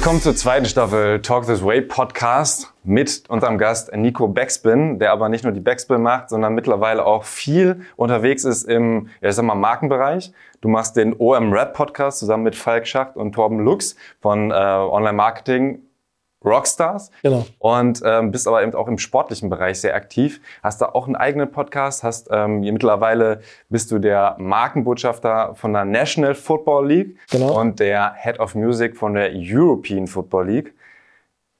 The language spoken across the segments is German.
Willkommen zur zweiten Staffel Talk This Way Podcast mit unserem Gast Nico Backspin, der aber nicht nur die Backspin macht, sondern mittlerweile auch viel unterwegs ist im, ja, ich sag mal, Markenbereich. Du machst den OM Rap Podcast zusammen mit Falk Schacht und Torben Lux von äh, Online Marketing Rockstars. Genau. Und ähm, bist aber eben auch im sportlichen Bereich sehr aktiv. Hast da auch einen eigenen Podcast. Hast ähm, mittlerweile bist du der Markenbotschafter von der National Football League Genau. und der Head of Music von der European Football League.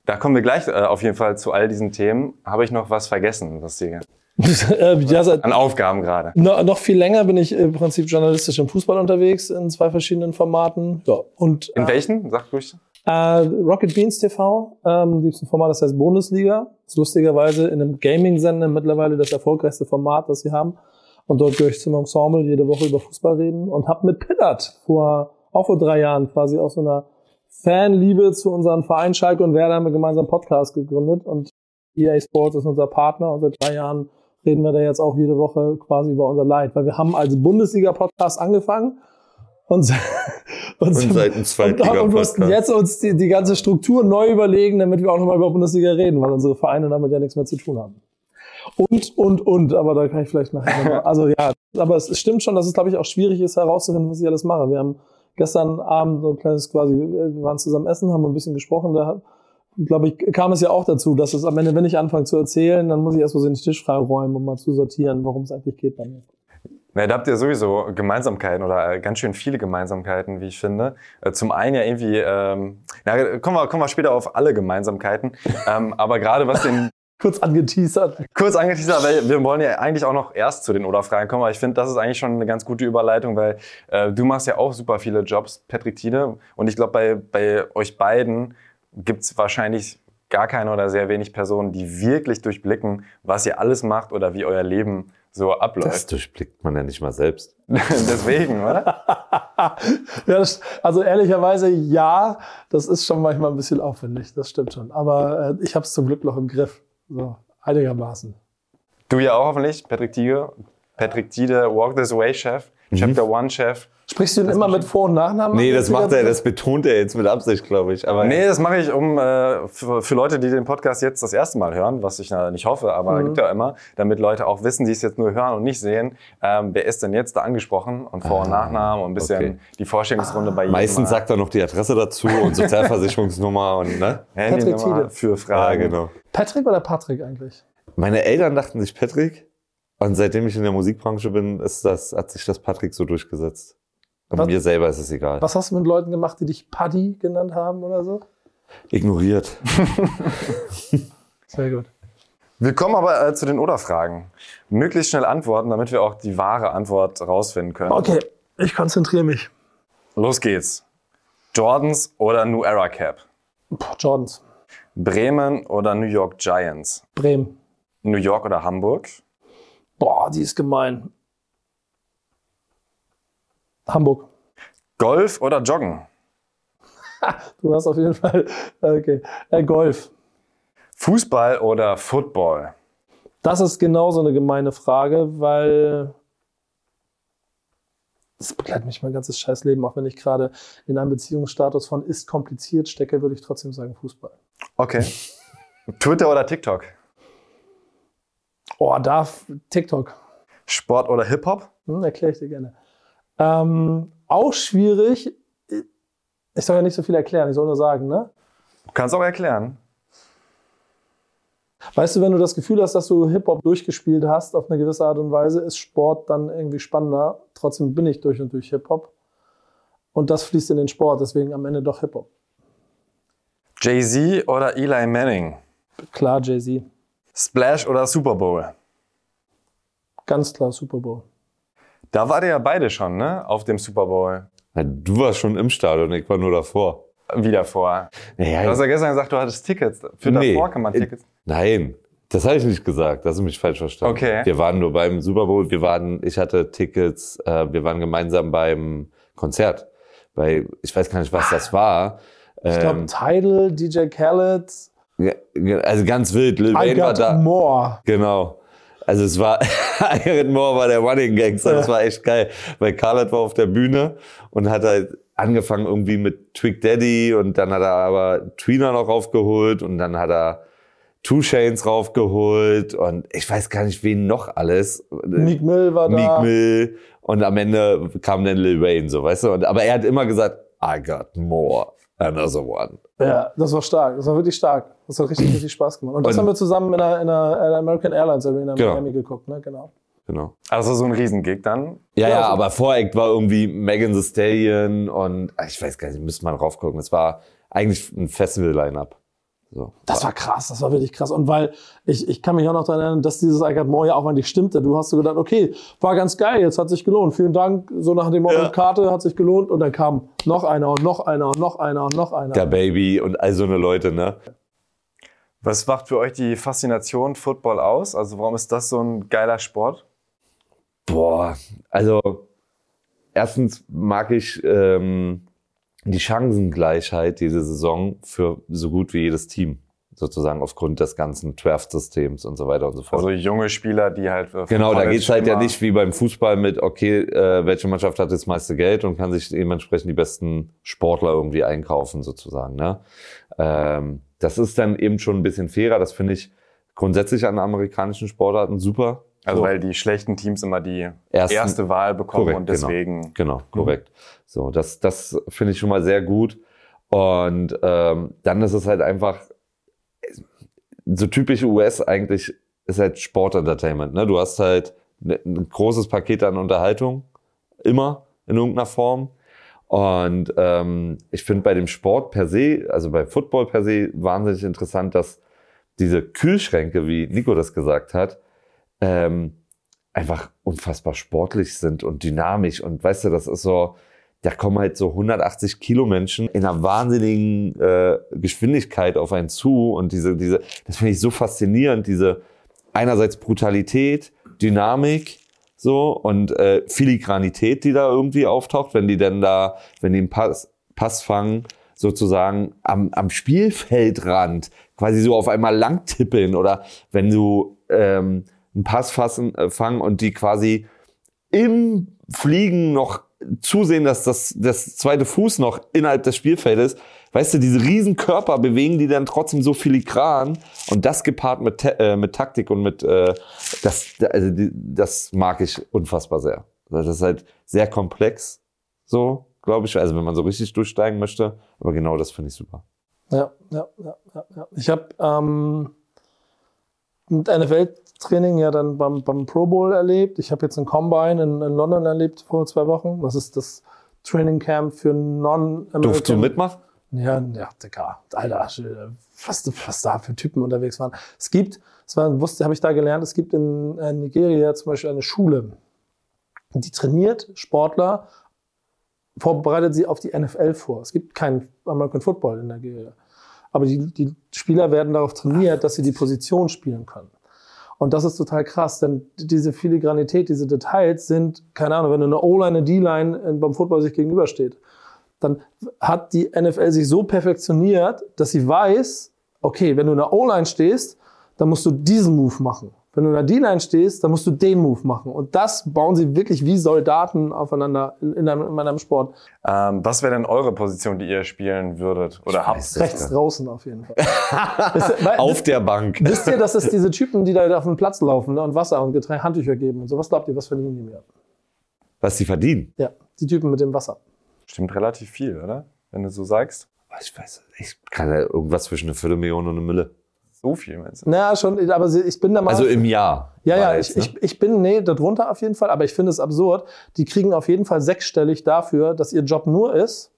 Da kommen wir gleich äh, auf jeden Fall zu all diesen Themen. Habe ich noch was vergessen, was die Äh, ja, an Aufgaben gerade? no, noch viel länger bin ich im Prinzip journalistisch im Fußball unterwegs in zwei verschiedenen Formaten. Ja, und In welchen? Sag ruhig. Äh, Rocket Beans TV, ähm, gibt es ein Format, das heißt Bundesliga. Das ist lustigerweise in einem Gaming-Sender mittlerweile das erfolgreichste Format, das sie haben. Und dort gehöre ich zum Ensemble jede Woche über Fußball reden und habe mit Pillard vor, auch vor drei Jahren quasi aus so einer Fanliebe zu unseren Verein Schalke und Werder haben wir gemeinsam Podcast gegründet und EA Sports ist unser Partner und seit drei Jahren reden wir da jetzt auch jede Woche quasi über unser Leid, weil wir haben als Bundesliga-Podcast angefangen und, und, Und seit dem und, Zweitliga-Podcast. und mussten jetzt uns die, die ganze Struktur neu überlegen, damit wir auch nochmal über Bundesliga reden, weil unsere Vereine damit ja nichts mehr zu tun haben. Und, und, und, aber da kann ich vielleicht nachher nochmal. Also ja, aber es stimmt schon, dass es, glaube ich, auch schwierig ist herauszufinden, was ich alles mache. Wir haben gestern Abend so ein kleines quasi, wir waren zusammen essen, haben ein bisschen gesprochen, da glaube ich, kam es ja auch dazu, dass es am Ende, wenn ich anfange zu erzählen, dann muss ich erst mal so den Tisch freiräumen, um mal zu sortieren, worum es eigentlich geht bei mir. Na, da habt ihr sowieso Gemeinsamkeiten oder äh, ganz schön viele Gemeinsamkeiten, wie ich finde. Äh, Zum einen ja irgendwie, ähm, na, kommen wir, kommen wir später auf alle Gemeinsamkeiten, ähm, aber gerade was den Kurz angeteasert. kurz angeteasert, weil wir wollen ja eigentlich auch noch erst zu den Oder-Fragen kommen, aber ich finde, das ist eigentlich schon eine ganz gute Überleitung, weil äh, du machst ja auch super viele Jobs, Patrick Tiede, und ich glaube, bei, bei euch beiden gibt's wahrscheinlich gar keine oder sehr wenig Personen, die wirklich durchblicken, was ihr alles macht oder wie euer Leben so Das abläuft. durchblickt man ja nicht mal selbst. Deswegen, oder? ja, das, also ehrlicherweise ja, das ist schon manchmal ein bisschen aufwendig, das stimmt schon. Aber äh, ich habe es zum Glück noch im Griff. So, einigermaßen. Du ja auch hoffentlich, Patrick Tiede, Patrick Tiede, Walk This Way Chef, Chapter One Chef. Sprichst du denn immer mit Vor- und Nachnamen? Nee, das macht er, das betont er jetzt mit Absicht, glaube ich. Aber Nee, das mache ich um äh, für, für Leute, die den Podcast jetzt das erste Mal hören, was ich äh, nicht hoffe, aber gibt ja immer, damit Leute auch wissen, die es jetzt nur hören und nicht sehen, ähm, wer ist denn jetzt da angesprochen und Vor- und Nachnamen und ein bisschen okay. die Vorstellungsrunde bei jedem. meistens Mal. sagt er noch die Adresse dazu und Sozialversicherungsnummer und ne? Handynummer Patrick Tiede. für Ja, Fragen. genau. Patrick oder Patrick eigentlich? Meine Eltern dachten sich Patrick und seitdem ich in der Musikbranche bin, ist das, hat sich das Patrick so durchgesetzt. Und Was- mir selber ist es egal. Was hast du mit Leuten gemacht, die dich Paddy genannt haben oder so? Ignoriert. Sehr gut. Wir kommen aber äh, zu den Oder-Fragen. Möglichst schnell antworten, damit wir auch die wahre Antwort rausfinden können. Okay, ich konzentriere mich. Los geht's. Jordans oder New Era Cap? Boah, Jordans. Bremen oder New York Giants? Bremen. New York oder Hamburg? Boah, die ist gemein. Hamburg. Golf oder Joggen? Du hast auf jeden Fall. Okay. Äh, Golf. Fußball oder Football? Das ist genauso eine gemeine Frage, weil das begleitet mich mein ganzes scheiß Leben. Auch wenn ich gerade in einem Beziehungsstatus von ist kompliziert stecke, würde ich trotzdem sagen Fußball. Okay. Twitter oder TikTok? Oh, da TikTok. Sport oder Hip-Hop? Hm, Erkläre ich dir gerne. Ähm, auch schwierig. Ich soll ja nicht so viel erklären, ich soll nur sagen, ne? Du kannst auch erklären. Weißt du, wenn du das Gefühl hast, dass du Hip-Hop durchgespielt hast auf eine gewisse Art und Weise, ist Sport dann irgendwie spannender. Trotzdem bin ich durch und durch Hip-Hop. Und das fließt in den Sport, deswegen am Ende doch Hip-Hop. Jay-Z oder Eli Manning? Klar, Jay-Z. Splash oder Super Bowl? Ganz klar Super Bowl. Da wart ihr ja beide schon, ne? Auf dem Super Bowl. Na, Du warst schon im Stadion, ich war nur davor. Wieder vor. Naja, Du hast ja gestern gesagt, du hattest Tickets. Für Nee. davor kann man Tickets. Nein, das habe ich nicht gesagt. Das du mich falsch verstanden. Okay. Wir waren nur beim Super Bowl. Wir waren, ich hatte Tickets. Äh, wir waren gemeinsam beim Konzert. Bei, ich weiß gar nicht, was das war. Ich glaube, Tidal, DJ Khaled, also ganz wild. Lil I Wayne war Got da. More. Genau. Also es war, Iron More war der Running Gangster, das war echt geil. Weil Khaled war auf der Bühne und hat halt angefangen irgendwie mit Twig Daddy und dann hat er aber Trina noch raufgeholt und dann hat er Two Chains raufgeholt und ich weiß gar nicht, wen noch alles. Meek Mill war da. Meek Mill und am Ende kam dann Lil Wayne, so, weißt du? Und, aber er hat immer gesagt, I got more, another one. Ja, das war stark. Das war wirklich stark. Das hat richtig, richtig Spaß gemacht. Und das Und- haben wir zusammen in der, in der American Airlines Arena in Genau. Miami geguckt, ne? Genau. Genau. Also so ein Riesengig dann. Ja, Ja, ja, so- aber Voreck war irgendwie Megan Thee Stallion und ach, ich weiß gar nicht, müsste man raufgucken. Es war eigentlich ein Festival-Line-Up. So. Das war krass, das war wirklich krass. Und weil ich, ich kann mich auch noch daran erinnern, dass dieses I Got More ja auch eigentlich stimmte. Du hast so gedacht, okay, war ganz geil, jetzt hat sich gelohnt. Vielen Dank, so nach dem Motto, Ja. Karte hat sich gelohnt. Und dann kam noch einer und noch einer und noch einer und noch einer. Der Baby und all so eine Leute, ne? Was macht für euch die Faszination Football aus? Also warum ist das so ein geiler Sport? Boah, also erstens mag ich ähm, die Chancengleichheit diese Saison für so gut wie jedes Team. Sozusagen aufgrund des ganzen Draft-Systems und so weiter und so fort. Also junge Spieler, die halt. Genau, da College geht's halt ja nicht wie beim Fußball mit, okay, äh, welche Mannschaft hat das meiste Geld und kann sich dementsprechend die besten Sportler irgendwie einkaufen, sozusagen. Ne? Ähm, das ist dann eben schon ein bisschen fairer. Das finde ich grundsätzlich an amerikanischen Sportarten super. Also So. weil die schlechten Teams immer die Ersten- erste Wahl bekommen Korrekt, und genau. deswegen. Genau, korrekt. So, das, das finde ich schon mal sehr gut. Und ähm, dann ist es halt einfach so typisch US eigentlich ist halt Sportentertainment. Ne? Du hast halt ne- ein großes Paket an Unterhaltung immer in irgendeiner Form. Und ähm, ich finde bei dem Sport per se, also bei Football per se, wahnsinnig interessant, dass diese Kühlschränke, wie Nico das gesagt hat, ähm, einfach unfassbar sportlich sind und dynamisch. Und weißt du, das ist so, da kommen halt so 180 Kilo Menschen in einer wahnsinnigen äh, Geschwindigkeit auf einen zu. Und diese, diese, das finde ich so faszinierend, diese einerseits Brutalität, Dynamik, so und äh, Filigranität, die da irgendwie auftaucht, wenn die denn da, wenn die einen Pass, Pass fangen, sozusagen am, am Spielfeldrand quasi so auf einmal langtippeln oder wenn du ähm, einen Pass fassen, äh, fangen und die quasi im Fliegen noch zusehen, dass das, das zweite Fuß noch innerhalb des Spielfeldes, weißt du, diese riesen Körper bewegen die dann trotzdem so filigran und das gepaart mit, äh, mit Taktik und mit, äh, das, also die, das mag ich unfassbar sehr. Das ist halt sehr komplex, so, glaube ich, also wenn man so richtig durchsteigen möchte, aber genau das finde ich super. Ja, ja, ja, ja. Ich habe ähm, ein NFL-Training ja dann beim, beim Pro Bowl erlebt. Ich habe jetzt ein Combine in, in London erlebt vor zwei Wochen. Das ist das Training Camp für Non-American. Durfst du mitmachen? Ja, ja, Digga, Alter, was, was da für Typen unterwegs waren. Es gibt, das war, wusste, habe ich da gelernt, es gibt in, äh, Nigeria zum Beispiel eine Schule, die trainiert Sportler, vorbereitet sie auf die NFL vor. Es gibt keinen American Football in Nigeria. Aber die, die Spieler werden darauf trainiert, dass sie die Position spielen können. Und das ist total krass, denn diese Filigranität, diese Details sind, keine Ahnung, wenn eine O-Line, eine D-Line äh, beim Football sich gegenübersteht, dann hat die NFL sich so perfektioniert, dass sie weiß, okay, wenn du in der O-Line stehst, dann musst du diesen Move machen. Wenn du in der D-Line stehst, dann musst du den Move machen. Und das bauen sie wirklich wie Soldaten aufeinander in, in, einem, in einem Sport. Ähm, was wäre denn eure Position, die ihr spielen würdet oder habt? Rechts draußen auf jeden Fall. Ihr- weil- Auf der Bank. Wisst ihr, dass es diese Typen, die da auf dem Platz laufen ne, und Wasser und Getränke, Handtücher geben und so, was glaubt ihr, was verdienen die mehr? Was sie verdienen. Ja, die Typen mit dem Wasser. Stimmt relativ viel, oder? Wenn du so sagst. Ich weiß, ich kann ja irgendwas zwischen eine Viertelmillion und eine Mille. So viel meinst du? Naja, schon, aber ich bin da mal. Also im Jahr. ja, ja, ich, ne? ich, ich bin, nee, darunter auf jeden Fall, aber ich finde es absurd. Die kriegen auf jeden Fall sechsstellig dafür, dass ihr Job nur ist.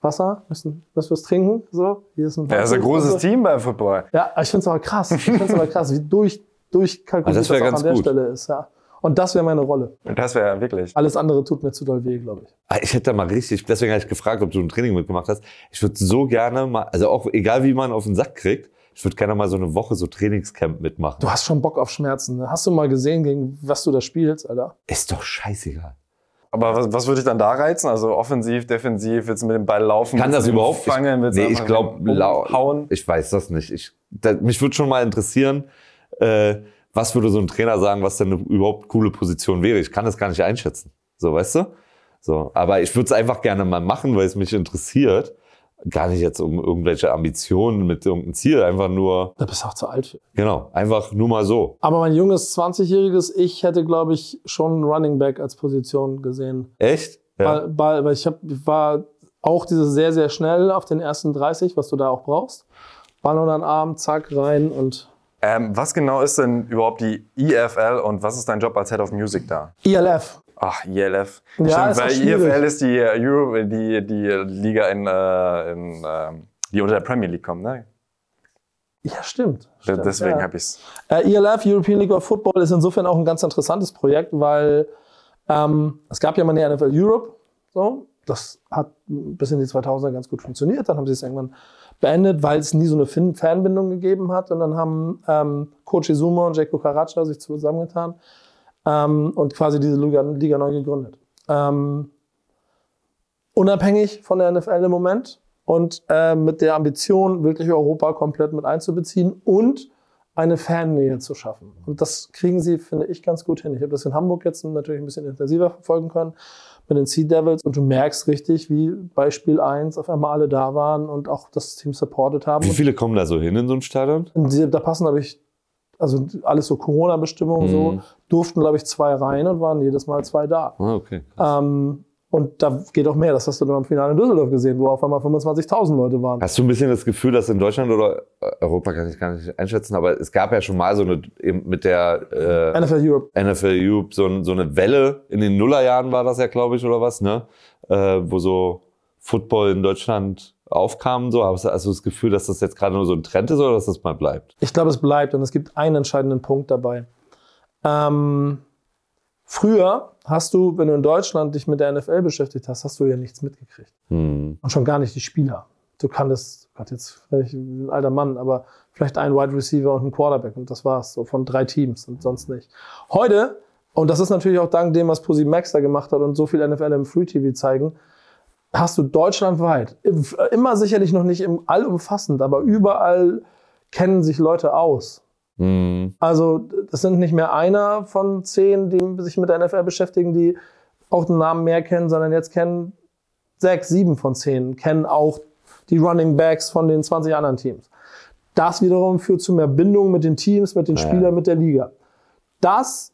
Wasser, müssen, müssen wir es trinken? So, hier ist ein Ja, das ist ein großes. Team beim Football. Ja, ich finde es aber krass. Ich finde es aber krass, wie durch, durchkalkuliert Ah, das, das an der gut. Stelle ist. Ja. Und das wäre meine Rolle. Und das wäre wirklich. Alles andere tut mir zu doll weh, glaube ich. Ah, Ich hätte da mal richtig, deswegen habe ich gefragt, ob du ein Training mitgemacht hast. Ich würde so gerne mal, also auch egal wie man auf den Sack kriegt, ich würde gerne mal so eine Woche so Trainingscamp mitmachen. Du hast schon Bock auf Schmerzen. Ne? Hast du mal gesehen, gegen was du da spielst, Alter? Ist doch scheißegal. Aber was, was würde dich dann da reizen? Also offensiv, defensiv, willst du mit dem Ball laufen? Kann das überhaupt? fangen? Willst nee, ich glaube, hauen? ich weiß das nicht. Ich, da, mich würde schon mal interessieren, äh, was würde so ein Trainer sagen, was denn eine überhaupt coole Position wäre. Ich kann das gar nicht einschätzen. So, weißt du? So, aber ich würde es einfach gerne mal machen, weil es mich interessiert. Gar nicht jetzt um irgendwelche Ambitionen mit irgendeinem Ziel, einfach nur. Da bist du auch zu alt für. Genau, einfach nur mal so. Aber mein junges 20-jähriges Ich hätte, glaube ich, schon Running Back als Position gesehen. Echt? Ja. Weil, weil, weil ich hab, war auch dieses sehr, sehr schnell auf den ersten 30, was du da auch brauchst. Ball unter den Arm, zack, rein und. Ähm, was genau ist denn überhaupt die EFL und was ist dein Job als Head of Music da? ILF. Ach, ILF. Ja, Stimmt, weil schwierig. IFL ist die, äh, Euro, die, die Liga, in, äh, in, ähm, die unter der Premier League kommt, ne? Ja, stimmt. stimmt Deswegen ja. habe ich es. Äh, ELF, European League of Football, ist insofern auch ein ganz interessantes Projekt, weil ähm, es gab ja mal eine NFL Europe. So, das hat bis in die 2000er ganz gut funktioniert. Dann haben sie es irgendwann beendet, weil es nie so eine Fanbindung gegeben hat. Und dann haben ähm, Coach Izuma und Jacko Karacha sich zusammengetan ähm, und quasi diese Liga, Liga neu gegründet. Ähm, unabhängig von der NFL im Moment und äh, mit der Ambition, wirklich Europa komplett mit einzubeziehen und eine Fannähe zu schaffen. Und das kriegen sie, finde ich, ganz gut hin. Ich habe das in Hamburg jetzt natürlich ein bisschen intensiver verfolgen können mit den Sea Devils und du merkst richtig, wie bei Spiel 1 auf einmal alle da waren und auch das Team supported haben. Wie viele kommen da so hin in so ein Stadion? Die, da passen, glaube ich, also alles so Corona-Bestimmungen, so Mhm. Durften, glaube ich, zwei rein und waren jedes Mal zwei da. Ah, okay. Ähm, und da geht auch mehr. Das hast du dann am Finale in Düsseldorf gesehen, wo auf einmal 25.000 Leute waren. Hast du ein bisschen das Gefühl, dass in Deutschland oder Europa kann ich gar nicht einschätzen, aber es gab ja schon mal so eine eben mit der äh, NFL Europe. NFL Europe so, so eine Welle in den Nullerjahren war das ja, glaube ich, oder was, ne? Äh, wo so Football in Deutschland aufkam. So, hast du also das Gefühl, dass das jetzt gerade nur so ein Trend ist oder dass das mal bleibt? Ich glaube, es bleibt und es gibt einen entscheidenden Punkt dabei. Ähm, früher hast du, wenn du in Deutschland dich mit der NFL beschäftigt hast, hast du ja nichts mitgekriegt. Hm. Und schon gar nicht die Spieler. Du kanntest, Gott, jetzt vielleicht ein alter Mann, aber vielleicht ein Wide Receiver und ein Quarterback und das war's, so von drei Teams und sonst nicht. Heute, und das ist natürlich auch dank dem, was Posi Max da gemacht hat und so viel NFL im Free TV zeigen, hast du deutschlandweit, immer sicherlich noch nicht im allumfassend, aber überall kennen sich Leute aus. Hm. Also das sind nicht mehr einer von zehn, die sich mit der NFL beschäftigen, die auch den Namen mehr kennen, sondern jetzt kennen sechs, sieben von zehn, kennen auch die Running Backs von den 20 anderen Teams. Das wiederum führt zu mehr Bindung mit den Teams, mit den Ja. Spielern, mit der Liga. Das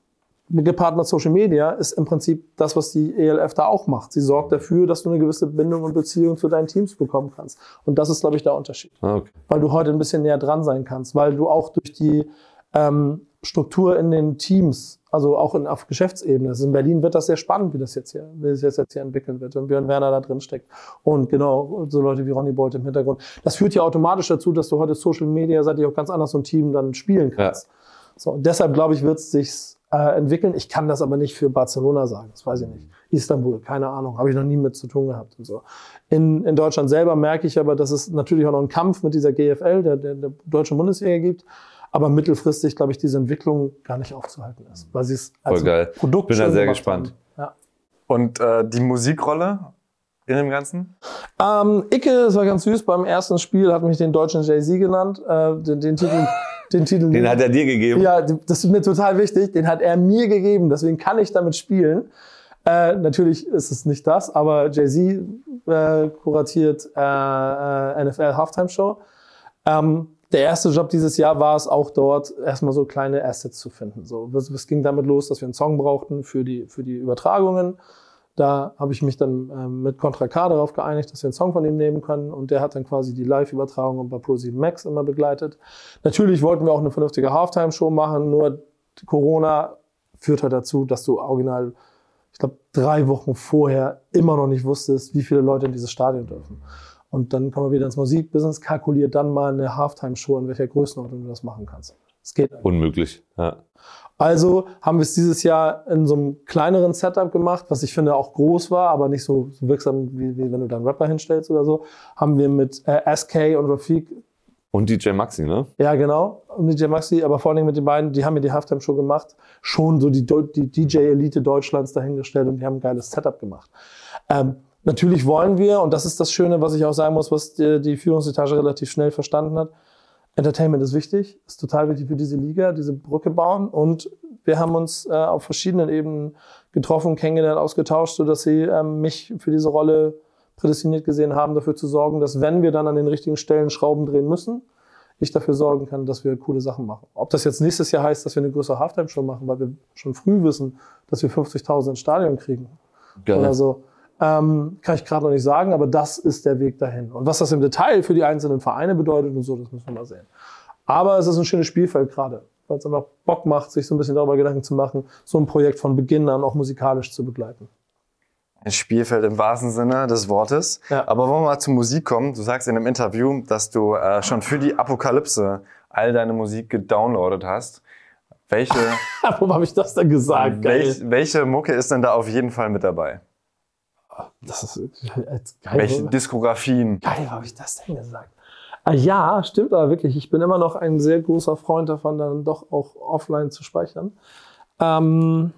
gepaart mit Social Media ist im Prinzip das, was die ELF da auch macht. Sie sorgt dafür, dass du eine gewisse Bindung und Beziehung zu deinen Teams bekommen kannst. Und das ist, glaube ich, der Unterschied Ah, Okay. weil du heute ein bisschen näher dran sein kannst, weil du auch durch die ähm, Struktur in den Teams, also auch in, auf Geschäftsebene, also in Berlin wird das sehr spannend, wie das jetzt hier, wie das jetzt hier entwickeln wird, wenn Björn Werner da drin steckt und genau so Leute wie Ronny Bolt im Hintergrund. Das führt ja automatisch dazu, dass du heute Social Media seitig auch ganz anders so ein Team dann spielen kannst. So, und deshalb glaube ich, wird es sich äh, entwickeln. Ich kann das aber nicht für Barcelona sagen, das weiß ich nicht. Istanbul, keine Ahnung, habe ich noch nie mit zu tun gehabt und so. In, in Deutschland selber merke ich aber, dass es natürlich auch noch einen Kampf mit dieser GFL, der, der, der deutschen Bundesliga gibt, aber mittelfristig, glaube ich, diese Entwicklung gar nicht aufzuhalten ist, weil sie es als Voll geil. Produkt Bin da sehr gespannt. Haben. Und äh, die Musikrolle in dem Ganzen? Ähm, Icke, das war ganz süß, beim ersten Spiel hat mich den deutschen Jay-Z genannt, äh, den, den Titel, den Titel. Den hat er dir gegeben. Ja, das ist mir total wichtig. Den hat er mir gegeben, deswegen kann ich damit spielen. Äh, natürlich ist es nicht das, aber Jay-Z äh, kuratiert äh, äh, NFL Halftime Show. Ähm, der erste Job dieses Jahr war es auch dort, erstmal so kleine Assets zu finden. So, es, es ging damit los, dass wir einen Song brauchten für die, für die Übertragungen. Da habe ich mich dann ähm, mit Contra K darauf geeinigt, dass wir einen Song von ihm nehmen können. Und der hat dann quasi die Live-Übertragung bei Pro7 Max immer begleitet. Natürlich wollten wir auch eine vernünftige Halftime-Show machen, nur Corona führt halt dazu, dass du original, ich glaube, drei Wochen vorher immer noch nicht wusstest, wie viele Leute in dieses Stadion dürfen. Und dann kommen wir wieder ins Musikbusiness, kalkuliert dann mal eine Halftime-Show, in welcher Größenordnung du das machen kannst. Es geht. Unmöglich. Ja. Also haben wir es dieses Jahr in so einem kleineren Setup gemacht, was ich finde auch groß war, aber nicht so, so wirksam, wie, wie wenn du da einen Rapper hinstellst oder so. Haben wir mit äh, SK und Rafik, Und DJ Maxi, ne? ja genau, und DJ Maxi, aber vor allem mit den beiden, die haben mir die Halftime-Show gemacht, schon so die, die DJ-Elite Deutschlands dahingestellt und die haben ein geiles Setup gemacht. Ähm, natürlich wollen wir, und das ist das Schöne, was ich auch sagen muss, was die, die Führungsetage relativ schnell verstanden hat, Entertainment ist wichtig, ist total wichtig für diese Liga, diese Brücke bauen. Und wir haben uns äh, auf verschiedenen Ebenen getroffen, kennengelernt, ausgetauscht, sodass sie ähm, mich für diese Rolle prädestiniert gesehen haben, dafür zu sorgen, dass wenn wir dann an den richtigen Stellen Schrauben drehen müssen, ich dafür sorgen kann, dass wir coole Sachen machen. Ob das jetzt nächstes Jahr heißt, dass wir eine größere Halftime-Show machen, weil wir schon früh wissen, dass wir 50.000 ins Stadion kriegen. Geil. Oder so. Ähm, kann ich gerade noch nicht sagen, aber das ist der Weg dahin. Und was das im Detail für die einzelnen Vereine bedeutet und so, das müssen wir mal sehen. Aber es ist ein schönes Spielfeld gerade, weil es einfach Bock macht, sich so ein bisschen darüber Gedanken zu machen, so ein Projekt von Beginn an auch musikalisch zu begleiten. Ein Spielfeld im wahrsten Sinne des Wortes. Ja. Aber wollen wir mal zur Musik kommen. Du sagst in einem Interview, dass du äh, schon für die Apokalypse all deine Musik gedownloadet hast. Welche, Warum habe ich das denn gesagt? welch, welche Mucke ist denn da auf jeden Fall mit dabei? Das ist äh, geil. Welche Diskografien? Geil, habe ich das denn gesagt? Ah, ja, stimmt aber wirklich. Ich bin immer noch ein sehr großer Freund davon, dann doch auch offline zu speichern. Ähm,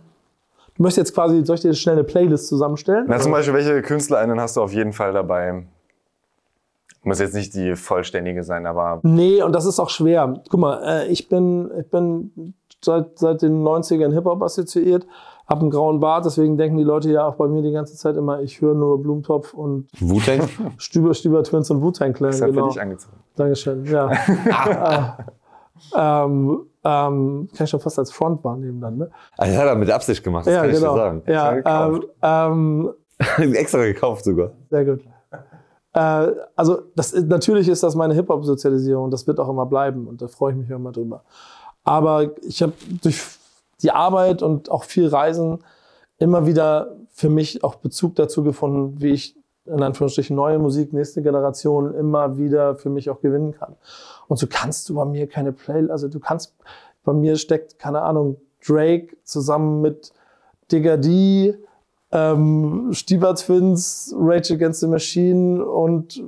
du möchtest jetzt quasi, soll ich dir schnell eine Playlist zusammenstellen? Na, zum? Beispiel, welche KünstlerInnen hast du auf jeden Fall dabei? Muss jetzt nicht die vollständige sein, aber Nee, und das ist auch schwer. Guck mal, äh, ich bin, ich bin seit, seit den 90ern Hip-Hop assoziiert, habe einen grauen Bart, deswegen denken die Leute ja auch bei mir die ganze Zeit immer, ich höre nur Blumentopf und Wu-Tang? Stüber, Stüber Twins und Wu-Tang Clan. das hat Genau. für dich angezogen. Dankeschön, ja. äh, ähm, ähm, kann ich schon fast als Front wahrnehmen dann, ne? Ah, das hat er mit Absicht gemacht, das ja, kann ich genau. dir sagen. Ja, Extra ähm, gekauft. ähm, Extra gekauft sogar. sehr gut. Äh, also das natürlich ist das meine Hip-Hop-Sozialisierung, das wird auch immer bleiben und da freue ich mich immer drüber. Aber ich habe durch die Arbeit und auch viel Reisen immer wieder für mich auch Bezug dazu gefunden, wie ich in Anführungsstrichen neue Musik, nächste Generation immer wieder für mich auch gewinnen kann. Und so kannst du bei mir keine Play, also du kannst, bei mir steckt, keine Ahnung, Drake zusammen mit Digga D, ähm, Stieber Twins, Rage Against the Machine und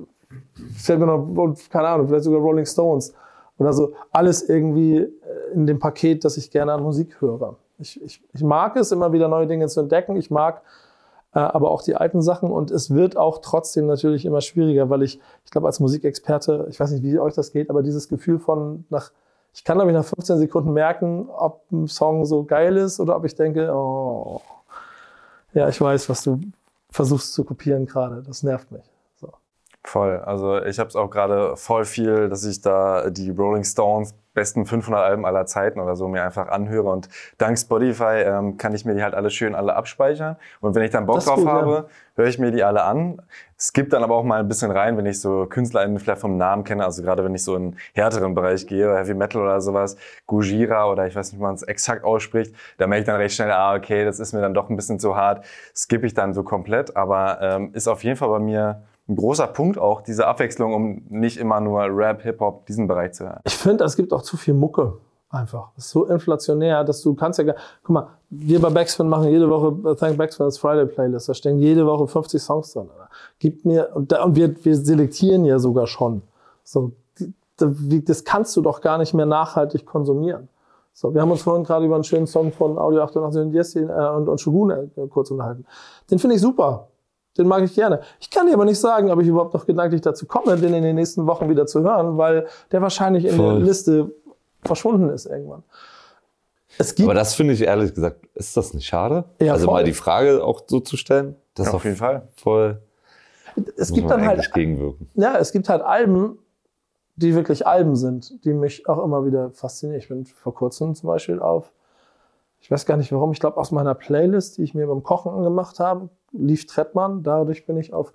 fällt mir noch, und, keine Ahnung, vielleicht sogar Rolling Stones. Oder so alles irgendwie in dem Paket, das ich gerne an Musik höre. Ich, ich, ich mag es, immer wieder neue Dinge zu entdecken. Ich mag äh, aber auch die alten Sachen und es wird auch trotzdem natürlich immer schwieriger, weil ich, ich glaube, als Musikexperte, ich weiß nicht, wie euch das geht, aber dieses Gefühl von nach, ich kann, glaube ich, nach 15 Sekunden merken, ob ein Song so geil ist oder ob ich denke, oh, ja, ich weiß, was du versuchst zu kopieren gerade. Das nervt mich. Voll. Also ich habe es auch gerade voll viel, dass ich da die Rolling Stones besten 500 Alben aller Zeiten oder so mir einfach anhöre und dank Spotify ähm, kann ich mir die halt alle schön alle abspeichern und wenn ich dann Bock drauf gut, ja. habe, höre ich mir die alle an. Es gibt dann aber auch mal ein bisschen rein, wenn ich so KünstlerInnen vielleicht vom Namen kenne, also gerade wenn ich so in einen härteren Bereich gehe, Heavy Metal oder sowas, Gujira oder ich weiß nicht, wie man es exakt ausspricht, da merke ich dann recht schnell, ah okay, das ist mir dann doch ein bisschen zu hart, skippe ich dann so komplett, aber ähm, ist auf jeden Fall bei mir ein großer Punkt auch, diese Abwechslung, um nicht immer nur Rap, Hip-Hop, diesen Bereich zu hören. Ich finde, es gibt auch zu viel Mucke. Einfach. Das ist so inflationär, dass du kannst ja gar, guck mal, wir bei Backspin machen jede Woche äh, Thank Backspin als Friday Playlist. Da stehen jede Woche 50 Songs drin. Gib mir, und, da, und wir, wir selektieren ja sogar schon. So, das kannst du doch gar nicht mehr nachhaltig konsumieren. So, wir haben uns vorhin gerade über einen schönen Song von Audio 88 und Jessin äh, und, und Shogun äh, kurz unterhalten. Den finde ich super. Den mag ich gerne. Ich kann dir aber nicht sagen, ob ich überhaupt noch gedanklich dazu komme, den in den nächsten Wochen wieder zu hören, weil der wahrscheinlich in Voll. der Liste verschwunden ist irgendwann. Es gibt Aber das finde ich ehrlich gesagt, ist das nicht schade? Ja, also voll. mal die Frage auch so zu stellen. Das ist Auf jeden Fall. voll. es gibt dann halt gegenwirken. ja, es gibt halt Alben, die wirklich Alben sind, die mich auch immer wieder faszinieren. Ich bin vor kurzem zum Beispiel auf, ich weiß gar nicht warum, ich glaube aus meiner Playlist, die ich mir beim Kochen angemacht habe, lief Trettmann. Dadurch bin ich auf,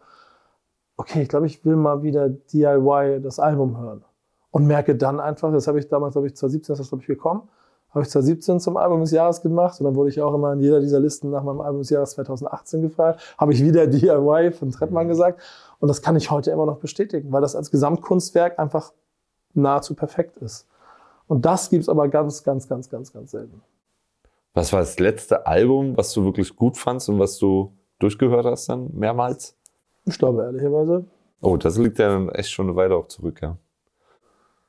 okay, ich glaube, ich will mal wieder DIY das Album hören. Und merke dann einfach, das habe ich damals, habe ich 2017, ist das glaube ich gekommen, habe ich 2017 zum Album des Jahres gemacht und dann wurde ich auch immer in jeder dieser Listen nach meinem Album des Jahres 2018 gefragt. Habe ich wieder DIY von Trettmann gesagt. Und das kann ich heute immer noch bestätigen, weil das als Gesamtkunstwerk einfach nahezu perfekt ist. Und das gibt's aber ganz, ganz, ganz, ganz, ganz selten. Was war das letzte Album, was du wirklich gut fandst und was du durchgehört hast dann mehrmals? Ich glaube ehrlicherweise. Oh, das liegt ja dann echt schon eine Weile auch zurück, ja.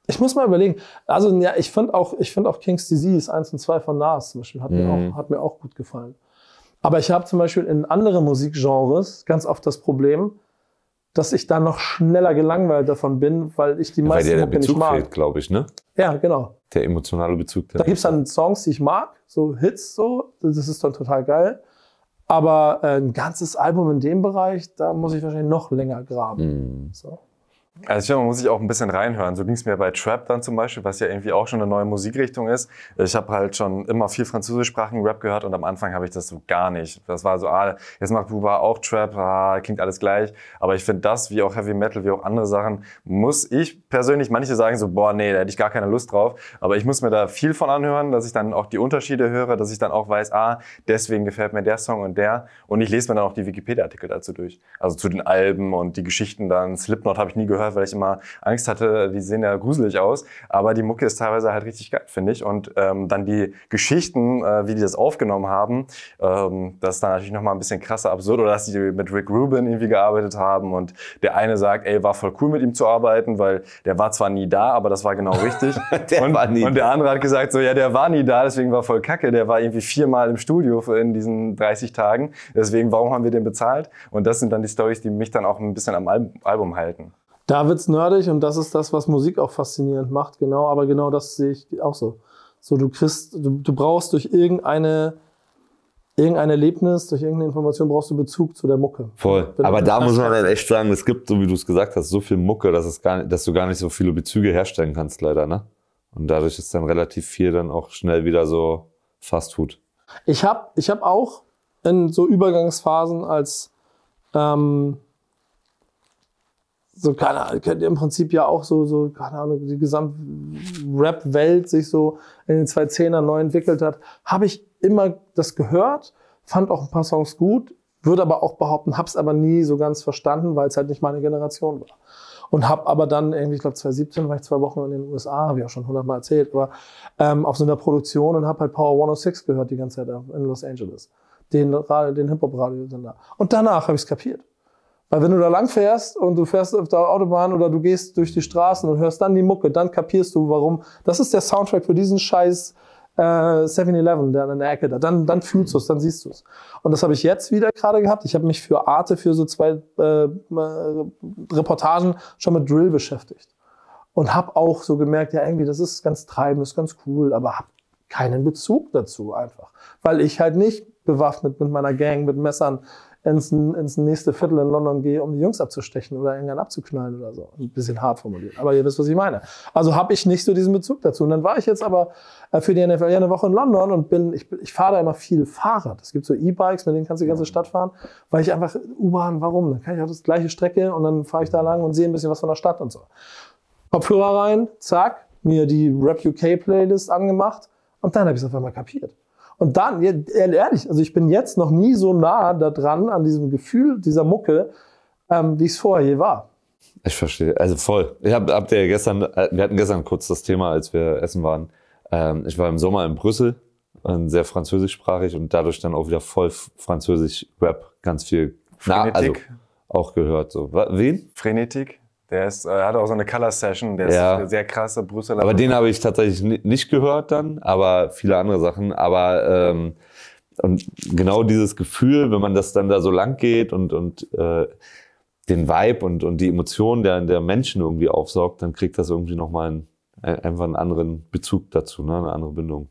Ich muss mal überlegen. Also ja, ich finde auch, ich finde auch King's Disease 1 und 2 von Nas zum Beispiel hat, mir, Mhm. auch, hat mir auch gut gefallen. Aber ich habe zum Beispiel in anderen Musikgenres ganz oft das Problem, dass ich dann noch schneller gelangweilt davon bin, weil ich die Weil meisten dir der nicht Bezug mag. fehlt, glaube ich, ne? Ja, genau. Der emotionale Bezug. Da gibt's dann Songs, die ich mag, so Hits, so, das ist dann total geil. Aber äh, ein ganzes Album in dem Bereich, da muss ich wahrscheinlich noch länger graben. Mhm. So. Also ich finde, man muss sich auch ein bisschen reinhören. So ging es mir bei Trap dann zum Beispiel, was ja irgendwie auch schon eine neue Musikrichtung ist. Ich habe halt schon immer viel französischsprachigen Rap gehört und am Anfang habe ich das so gar nicht. Das war so, ah, jetzt macht Buba auch Trap, ah, klingt alles gleich. Aber ich finde das, wie auch Heavy Metal, wie auch andere Sachen, muss ich persönlich, manche sagen so, boah, nee, da hätte ich gar keine Lust drauf. Aber ich muss mir da viel von anhören, dass ich dann auch die Unterschiede höre, dass ich dann auch weiß, ah, deswegen gefällt mir der Song und der. Und ich lese mir dann auch die Wikipedia-Artikel dazu durch. Also zu den Alben und die Geschichten dann. Slipknot habe ich nie gehört, weil ich immer Angst hatte, die sehen ja gruselig aus. Aber die Mucke ist teilweise halt richtig geil, finde ich. Und ähm, dann die Geschichten, äh, wie die das aufgenommen haben, ähm, das ist dann natürlich nochmal ein bisschen krasser absurd. Oder dass die mit Rick Rubin irgendwie gearbeitet haben und der eine sagt, ey, war voll cool mit ihm zu arbeiten, weil der war zwar nie da, aber das war genau richtig. Der und, war nie und der andere hat gesagt, so, ja, der war nie da, deswegen war voll kacke. Der war irgendwie viermal im Studio in diesen 30 Tagen. Deswegen, warum haben wir den bezahlt? Und das sind dann die Stories, die mich dann auch ein bisschen am Al Album halten. Da wird's nerdig und das ist das, was Musik auch faszinierend macht, genau. Aber genau das sehe ich auch so. So, du kriegst, du, du brauchst durch irgendeine, irgendein Erlebnis, durch irgendeine Information brauchst du Bezug zu der Mucke. Voll. Aber da muss man dann echt sagen, es gibt, so wie du es gesagt hast, so viel Mucke, dass, es gar nicht, dass du gar nicht so viele Bezüge herstellen kannst, leider, ne? Und dadurch ist dann relativ viel dann auch schnell wieder so Fast Food. Ich habe ich hab auch in so Übergangsphasen als ähm, so, keine Ahnung, könnt ihr im Prinzip ja auch so, so, keine Ahnung, die gesamte Rap-Welt sich so in den 2010ern neu entwickelt hat, habe ich immer das gehört, fand auch ein paar Songs gut, würde aber auch behaupten, hab's aber nie so ganz verstanden, weil es halt nicht meine Generation war. Und hab aber dann irgendwie, ich glaube 2017 war ich zwei Wochen in den USA, habe ich auch schon hundertmal erzählt, aber ähm, auf so einer Produktion und habe halt Power 106 gehört die ganze Zeit in Los Angeles. Den, den Hip-Hop-Radiosender. Und danach habe ich es kapiert. Weil wenn du da lang fährst und du fährst auf der Autobahn oder du gehst durch die Straßen und hörst dann die Mucke, dann kapierst du, warum. Das ist der Soundtrack für diesen scheiß äh, 7-Eleven, der in der Ecke da. Dann, dann fühlst du es, dann siehst du es. Und das habe ich jetzt wieder gerade gehabt. Ich habe mich für Arte für so zwei äh, äh, Reportagen schon mit Drill beschäftigt. Und habe auch so gemerkt, ja, irgendwie, das ist ganz treibend, das ist ganz cool, aber habe keinen Bezug dazu einfach. Weil ich halt nicht bewaffnet mit meiner Gang, mit Messern ins, ins nächste Viertel in London gehe, um die Jungs abzustechen oder irgendwann abzuknallen oder so. Ein bisschen hart formuliert. Aber ihr wisst, was ich meine. Also habe ich nicht so diesen Bezug dazu. Und dann war ich jetzt aber äh, für die NFL ja eine Woche in London und bin, ich, ich fahre da immer viel Fahrrad. Es gibt so E-Bikes, mit denen kannst du die ganze Stadt fahren, weil ich einfach, U-Bahn, warum? Dann kann ich auch das gleiche Strecke und dann fahre ich da lang und sehe ein bisschen was von der Stadt und so. Kopfhörer rein, zack, mir die Rap UK Playlist angemacht und dann habe ich es auf einmal kapiert. Und dann, ehrlich, also ich bin jetzt noch nie so nah da dran an diesem Gefühl dieser Mucke, ähm, wie es vorher je war. Ich verstehe. Also voll. Ich hab, habt ihr gestern, äh, wir hatten gestern kurz das Thema, als wir essen waren. Ähm, ich war im Sommer in Brüssel, sehr französischsprachig und dadurch dann auch wieder voll französisch Rap, ganz viel. Na, also Frenetik. auch gehört. So. Wen? Frenetik. Der ist, äh, hat auch so eine Color Session, der Ja. ist sehr krasser Brüsseler. Aber den habe ich tatsächlich ni- nicht gehört dann, aber viele andere Sachen. Aber ähm, und genau dieses Gefühl, wenn man das dann da so lang geht und, und äh, den Vibe und, und die Emotionen der, der Menschen irgendwie aufsaugt, dann kriegt das irgendwie nochmal einen, ein- einfach einen anderen Bezug dazu, ne? eine andere Bindung.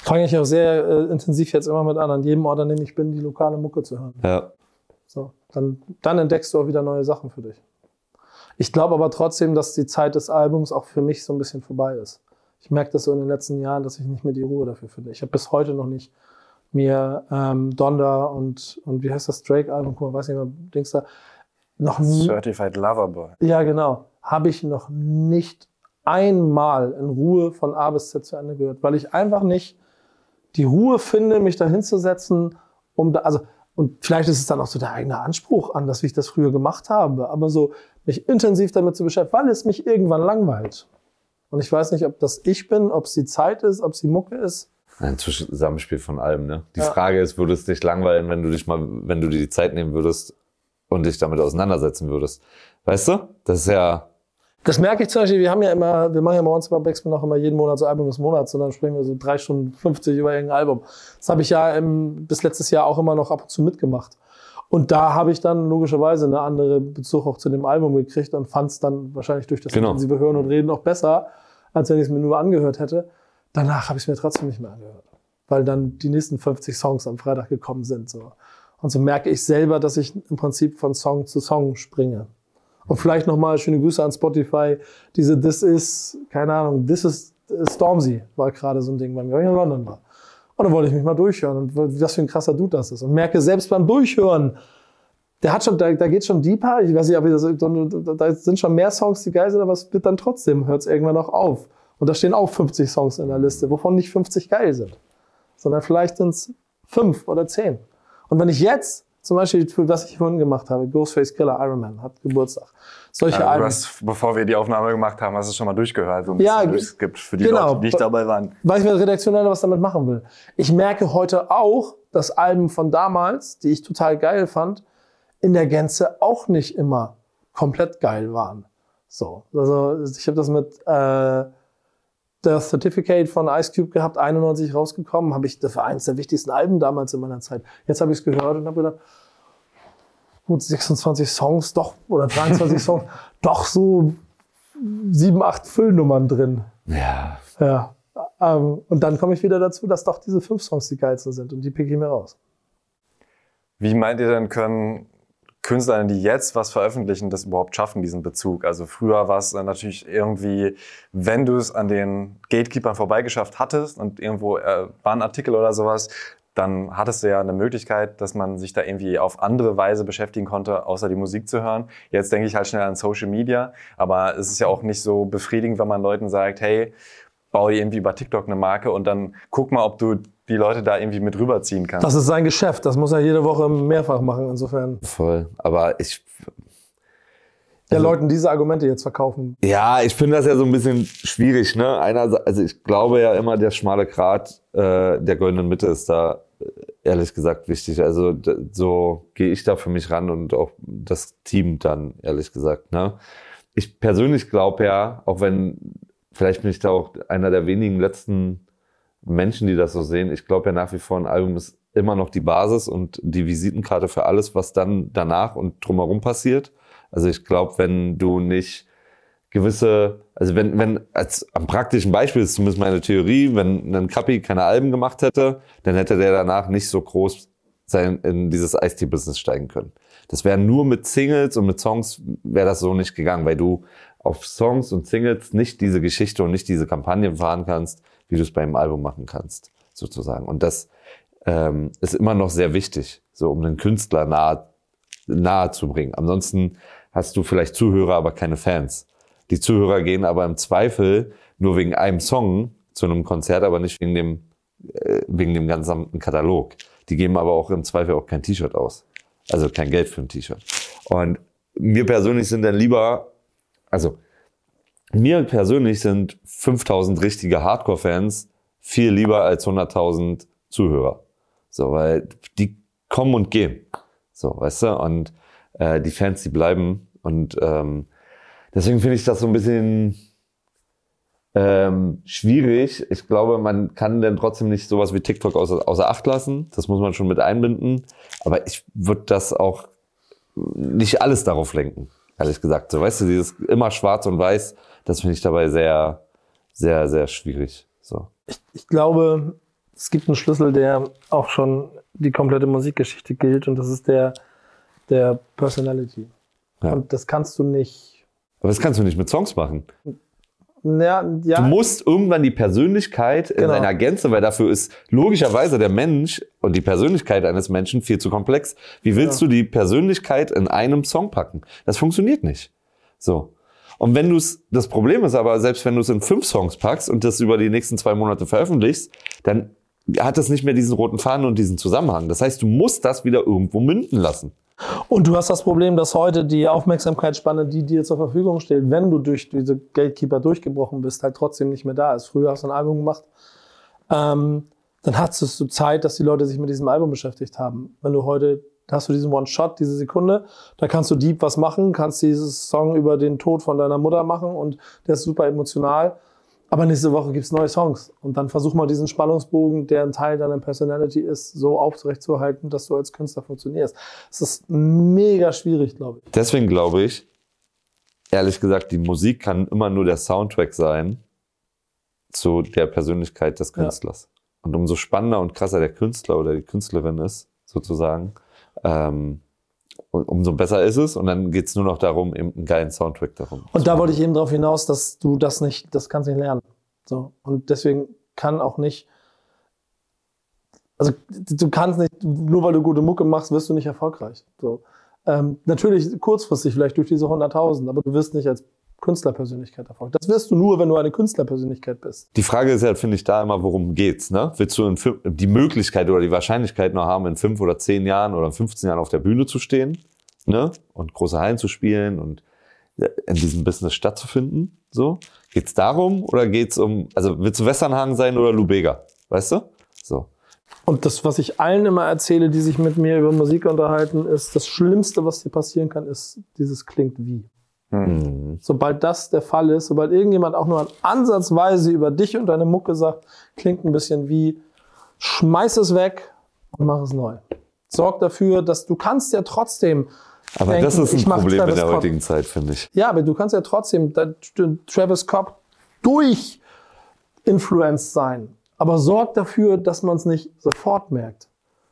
Fange ich auch sehr äh, intensiv jetzt immer mit an, an jedem Ort, an dem ich bin, die lokale Mucke zu hören. Ja. So, dann, dann entdeckst du auch wieder neue Sachen für dich. Ich glaube aber trotzdem, dass die Zeit des Albums auch für mich so ein bisschen vorbei ist. Ich merke das so in den letzten Jahren, dass ich nicht mehr die Ruhe dafür finde. Ich habe bis heute noch nicht mir ähm, Donda und, und wie heißt das Drake-Album, guck mal, weiß nicht mehr, Dings da, noch nie, Certified Lover Boy. ja genau, habe ich noch nicht einmal in Ruhe von A bis Z zu Ende gehört, weil ich einfach nicht die Ruhe finde, mich da hinzusetzen, um da, also, und vielleicht ist es dann auch so der eigene Anspruch an, dass ich das früher gemacht habe, aber so mich intensiv damit zu beschäftigen, weil es mich irgendwann langweilt. Und ich weiß nicht, ob das ich bin, ob es die Zeit ist, ob es die Mucke ist. Ein Zusammenspiel von allem, ne? Die Ja. Frage ist, würde es dich langweilen, wenn du dich mal, wenn du dir die Zeit nehmen würdest und dich damit auseinandersetzen würdest? Weißt du? Das ist ja, Das merke ich zum Beispiel, wir haben ja immer, wir machen ja bei uns bei Backspin auch immer jeden Monat so Album des Monats und dann sprechen wir so drei Stunden 50 über irgendein Album. Das habe ich ja im, bis letztes Jahr auch immer noch ab und zu mitgemacht. Und da habe ich dann logischerweise eine andere Bezug auch zu dem Album gekriegt und fand es dann wahrscheinlich durch das Genau. intensive Hören und Reden auch besser, als wenn ich es mir nur angehört hätte. Danach habe ich es mir trotzdem nicht mehr angehört, weil dann die nächsten 50 Songs am Freitag gekommen sind. So. Und so merke ich selber, dass ich im Prinzip von Song zu Song springe. Und vielleicht nochmal schöne Grüße an Spotify. Diese This is, keine Ahnung, This is Stormzy war gerade so ein Ding bei mir, weil ich in London war. Und dann wollte ich mich mal durchhören und was für ein krasser Dude das ist. Und merke selbst beim Durchhören, der hat schon, da, da geht schon deeper. Ich weiß nicht, ob ich das, da sind schon mehr Songs, die geil sind, aber es wird dann trotzdem, hört es irgendwann auch auf. Und da stehen auch 50 Songs in der Liste, wovon nicht 50 geil sind. Sondern vielleicht sind es fünf oder zehn. Und wenn ich jetzt, zum Beispiel, was ich vorhin gemacht habe, Ghostface Killer, Iron Man, hat Geburtstag. Solche du Alben. hast, bevor wir die Aufnahme gemacht haben, hast du es schon mal durchgehört. Ein Ja, durchskippt für die genau. Leute, die nicht dabei waren. weil ich mir redaktionell was damit machen will. Ich merke heute auch, dass Alben von damals, die ich total geil fand, in der Gänze auch nicht immer komplett geil waren. So, also ich habe das mit äh, der Certificate von Ice Cube gehabt, 91 rausgekommen, habe ich das war eines der wichtigsten Alben damals in meiner Zeit. Jetzt habe ich es gehört und habe gedacht, gut 26 Songs, doch oder 23 Songs, doch so sieben, acht Füllnummern drin. Ja. Ja. Ähm, und dann komme ich wieder dazu, dass doch diese fünf Songs die geilsten sind und die pick ich mir raus. Wie meint ihr denn, können Künstler, die jetzt was veröffentlichen, das überhaupt schaffen, diesen Bezug? Also früher war es dann natürlich irgendwie, wenn du es an den Gatekeepern vorbeigeschafft hattest und irgendwo äh, war ein Artikel oder sowas, dann hattest du ja eine Möglichkeit, dass man sich da irgendwie auf andere Weise beschäftigen konnte, außer die Musik zu hören. Jetzt denke ich halt schnell an Social Media, aber es ist ja auch nicht so befriedigend, wenn man Leuten sagt, hey, bau dir irgendwie über TikTok eine Marke und dann guck mal, ob du die Leute da irgendwie mit rüberziehen kannst. Das ist sein Geschäft, das muss er jede Woche mehrfach machen. Insofern Voll. Aber ich, der Also- Leuten diese Argumente jetzt verkaufen. Ja, ich finde das ja so ein bisschen schwierig, ne? Einerseits, also ich glaube ja immer, der schmale Grat äh, der goldenen Mitte ist da äh, ehrlich gesagt wichtig. Also so gehe ich da für mich ran und auch das Team dann, ehrlich gesagt. Ne? Ich persönlich glaube ja, auch wenn, vielleicht bin ich da auch einer der wenigen letzten Menschen, die das so sehen, ich glaube ja nach wie vor, ein Album ist immer noch die Basis und die Visitenkarte für alles, was dann danach und drumherum passiert. Also ich glaube, wenn du nicht gewisse, also wenn, wenn, als am praktischen Beispiel ist zumindest meine Theorie, wenn ein Kapi keine Alben gemacht hätte, dann hätte der danach nicht so groß sein, in dieses Ice-Tea-Business steigen können. Das wäre nur mit Singles und mit Songs wäre das so nicht gegangen, weil du auf Songs und Singles nicht diese Geschichte und nicht diese Kampagnen fahren kannst, wie du es beim Album machen kannst, sozusagen. Und das ähm, ist immer noch sehr wichtig, so um den Künstler nahe, nahe zu bringen. Ansonsten hast du vielleicht Zuhörer, aber keine Fans. Die Zuhörer gehen aber im Zweifel nur wegen einem Song zu einem Konzert, aber nicht wegen dem, äh, wegen dem gesamten Katalog. Die geben aber auch im Zweifel auch kein T-Shirt aus. Also kein Geld für ein T-Shirt. Und mir persönlich sind dann lieber, also mir persönlich sind 5000 richtige Hardcore-Fans viel lieber als 100.000 Zuhörer. So, weil die kommen und gehen. So, weißt du? Und äh, die Fans, die bleiben. Und ähm, deswegen finde ich das so ein bisschen ähm, schwierig. Ich glaube, man kann dann trotzdem nicht sowas wie TikTok außer, außer Acht lassen. Das muss man schon mit einbinden. Aber ich würde das auch nicht alles darauf lenken, ehrlich gesagt. So, weißt du, dieses immer schwarz und weiß, das finde ich dabei sehr, sehr, sehr schwierig. So. Ich glaube, es gibt einen Schlüssel, der auch schon die komplette Musikgeschichte gilt und das ist der, der Personality. Ja. Und das kannst du nicht. Aber das kannst du nicht mit Songs machen. Ja, ja, Du musst irgendwann die Persönlichkeit in Genau. seiner Gänze, weil dafür ist logischerweise der Mensch und die Persönlichkeit eines Menschen viel zu komplex. Wie willst du die Persönlichkeit in einem Song packen? Das funktioniert nicht. So. Und wenn du es, das Problem ist aber, selbst wenn du es in fünf Songs packst und das über die nächsten zwei Monate veröffentlichst, dann hat es nicht mehr diesen roten Faden und diesen Zusammenhang. Das heißt, du musst das wieder irgendwo münden lassen. Und du hast das Problem, dass heute die Aufmerksamkeitsspanne, die dir zur Verfügung steht, wenn du durch diese Gatekeeper durchgebrochen bist, halt trotzdem nicht mehr da ist. Früher hast du ein Album gemacht, ähm, dann hattest du Zeit, dass die Leute sich mit diesem Album beschäftigt haben. Wenn du heute hast du diesen One-Shot, diese Sekunde, da kannst du deep was machen, kannst dieses Song über den Tod von deiner Mutter machen und der ist super emotional. Aber nächste Woche gibt's neue Songs. Und dann versuch mal diesen Spannungsbogen, der ein Teil deiner Personality ist, so aufrechtzuerhalten, dass du als Künstler funktionierst. Es ist mega schwierig, glaube ich. Deswegen glaube ich, ehrlich gesagt, die Musik kann immer nur der Soundtrack sein zu der Persönlichkeit des Künstlers. Und umso spannender und krasser der Künstler oder die Künstlerin ist, sozusagen, ähm, umso besser ist es. Und dann geht's nur noch darum, eben einen geilen Soundtrack darum. Und da wollte ich eben darauf hinaus, dass du das nicht, das kannst nicht lernen. So. Und deswegen kann auch nicht, also du kannst nicht, nur weil du gute Mucke machst, wirst du nicht erfolgreich. So. Ähm, natürlich kurzfristig vielleicht durch diese 100.000, aber du wirst nicht als Künstlerpersönlichkeit erfolgreich. Das wirst du nur, wenn du eine Künstlerpersönlichkeit bist. Die Frage ist halt, finde ich, da immer, worum geht's, ne? Willst du fünf, die Möglichkeit oder die Wahrscheinlichkeit noch haben, in fünf oder zehn Jahren oder in 15 Jahren auf der Bühne zu stehen, ne? Und große Hallen zu spielen und in diesem Business stattzufinden, so? Geht's darum oder geht's um, also willst du Westernhagen sein oder Lubega? Weißt du? So. Und das, was ich allen immer erzähle, die sich mit mir über Musik unterhalten, ist, das Schlimmste, was dir passieren kann, ist, dieses klingt wie. Mhm. Sobald das der Fall ist, sobald irgendjemand auch nur ansatzweise über dich und deine Mucke sagt, klingt ein bisschen wie, schmeiß es weg und mach es neu. Sorg dafür, dass du kannst ja trotzdem Aber denken, das ist ein Problem in Travis der Scott. heutigen Zeit, finde ich. Ja, aber du kannst ja trotzdem Travis Cobb durch influenced sein. Aber sorg dafür, dass man es nicht sofort merkt,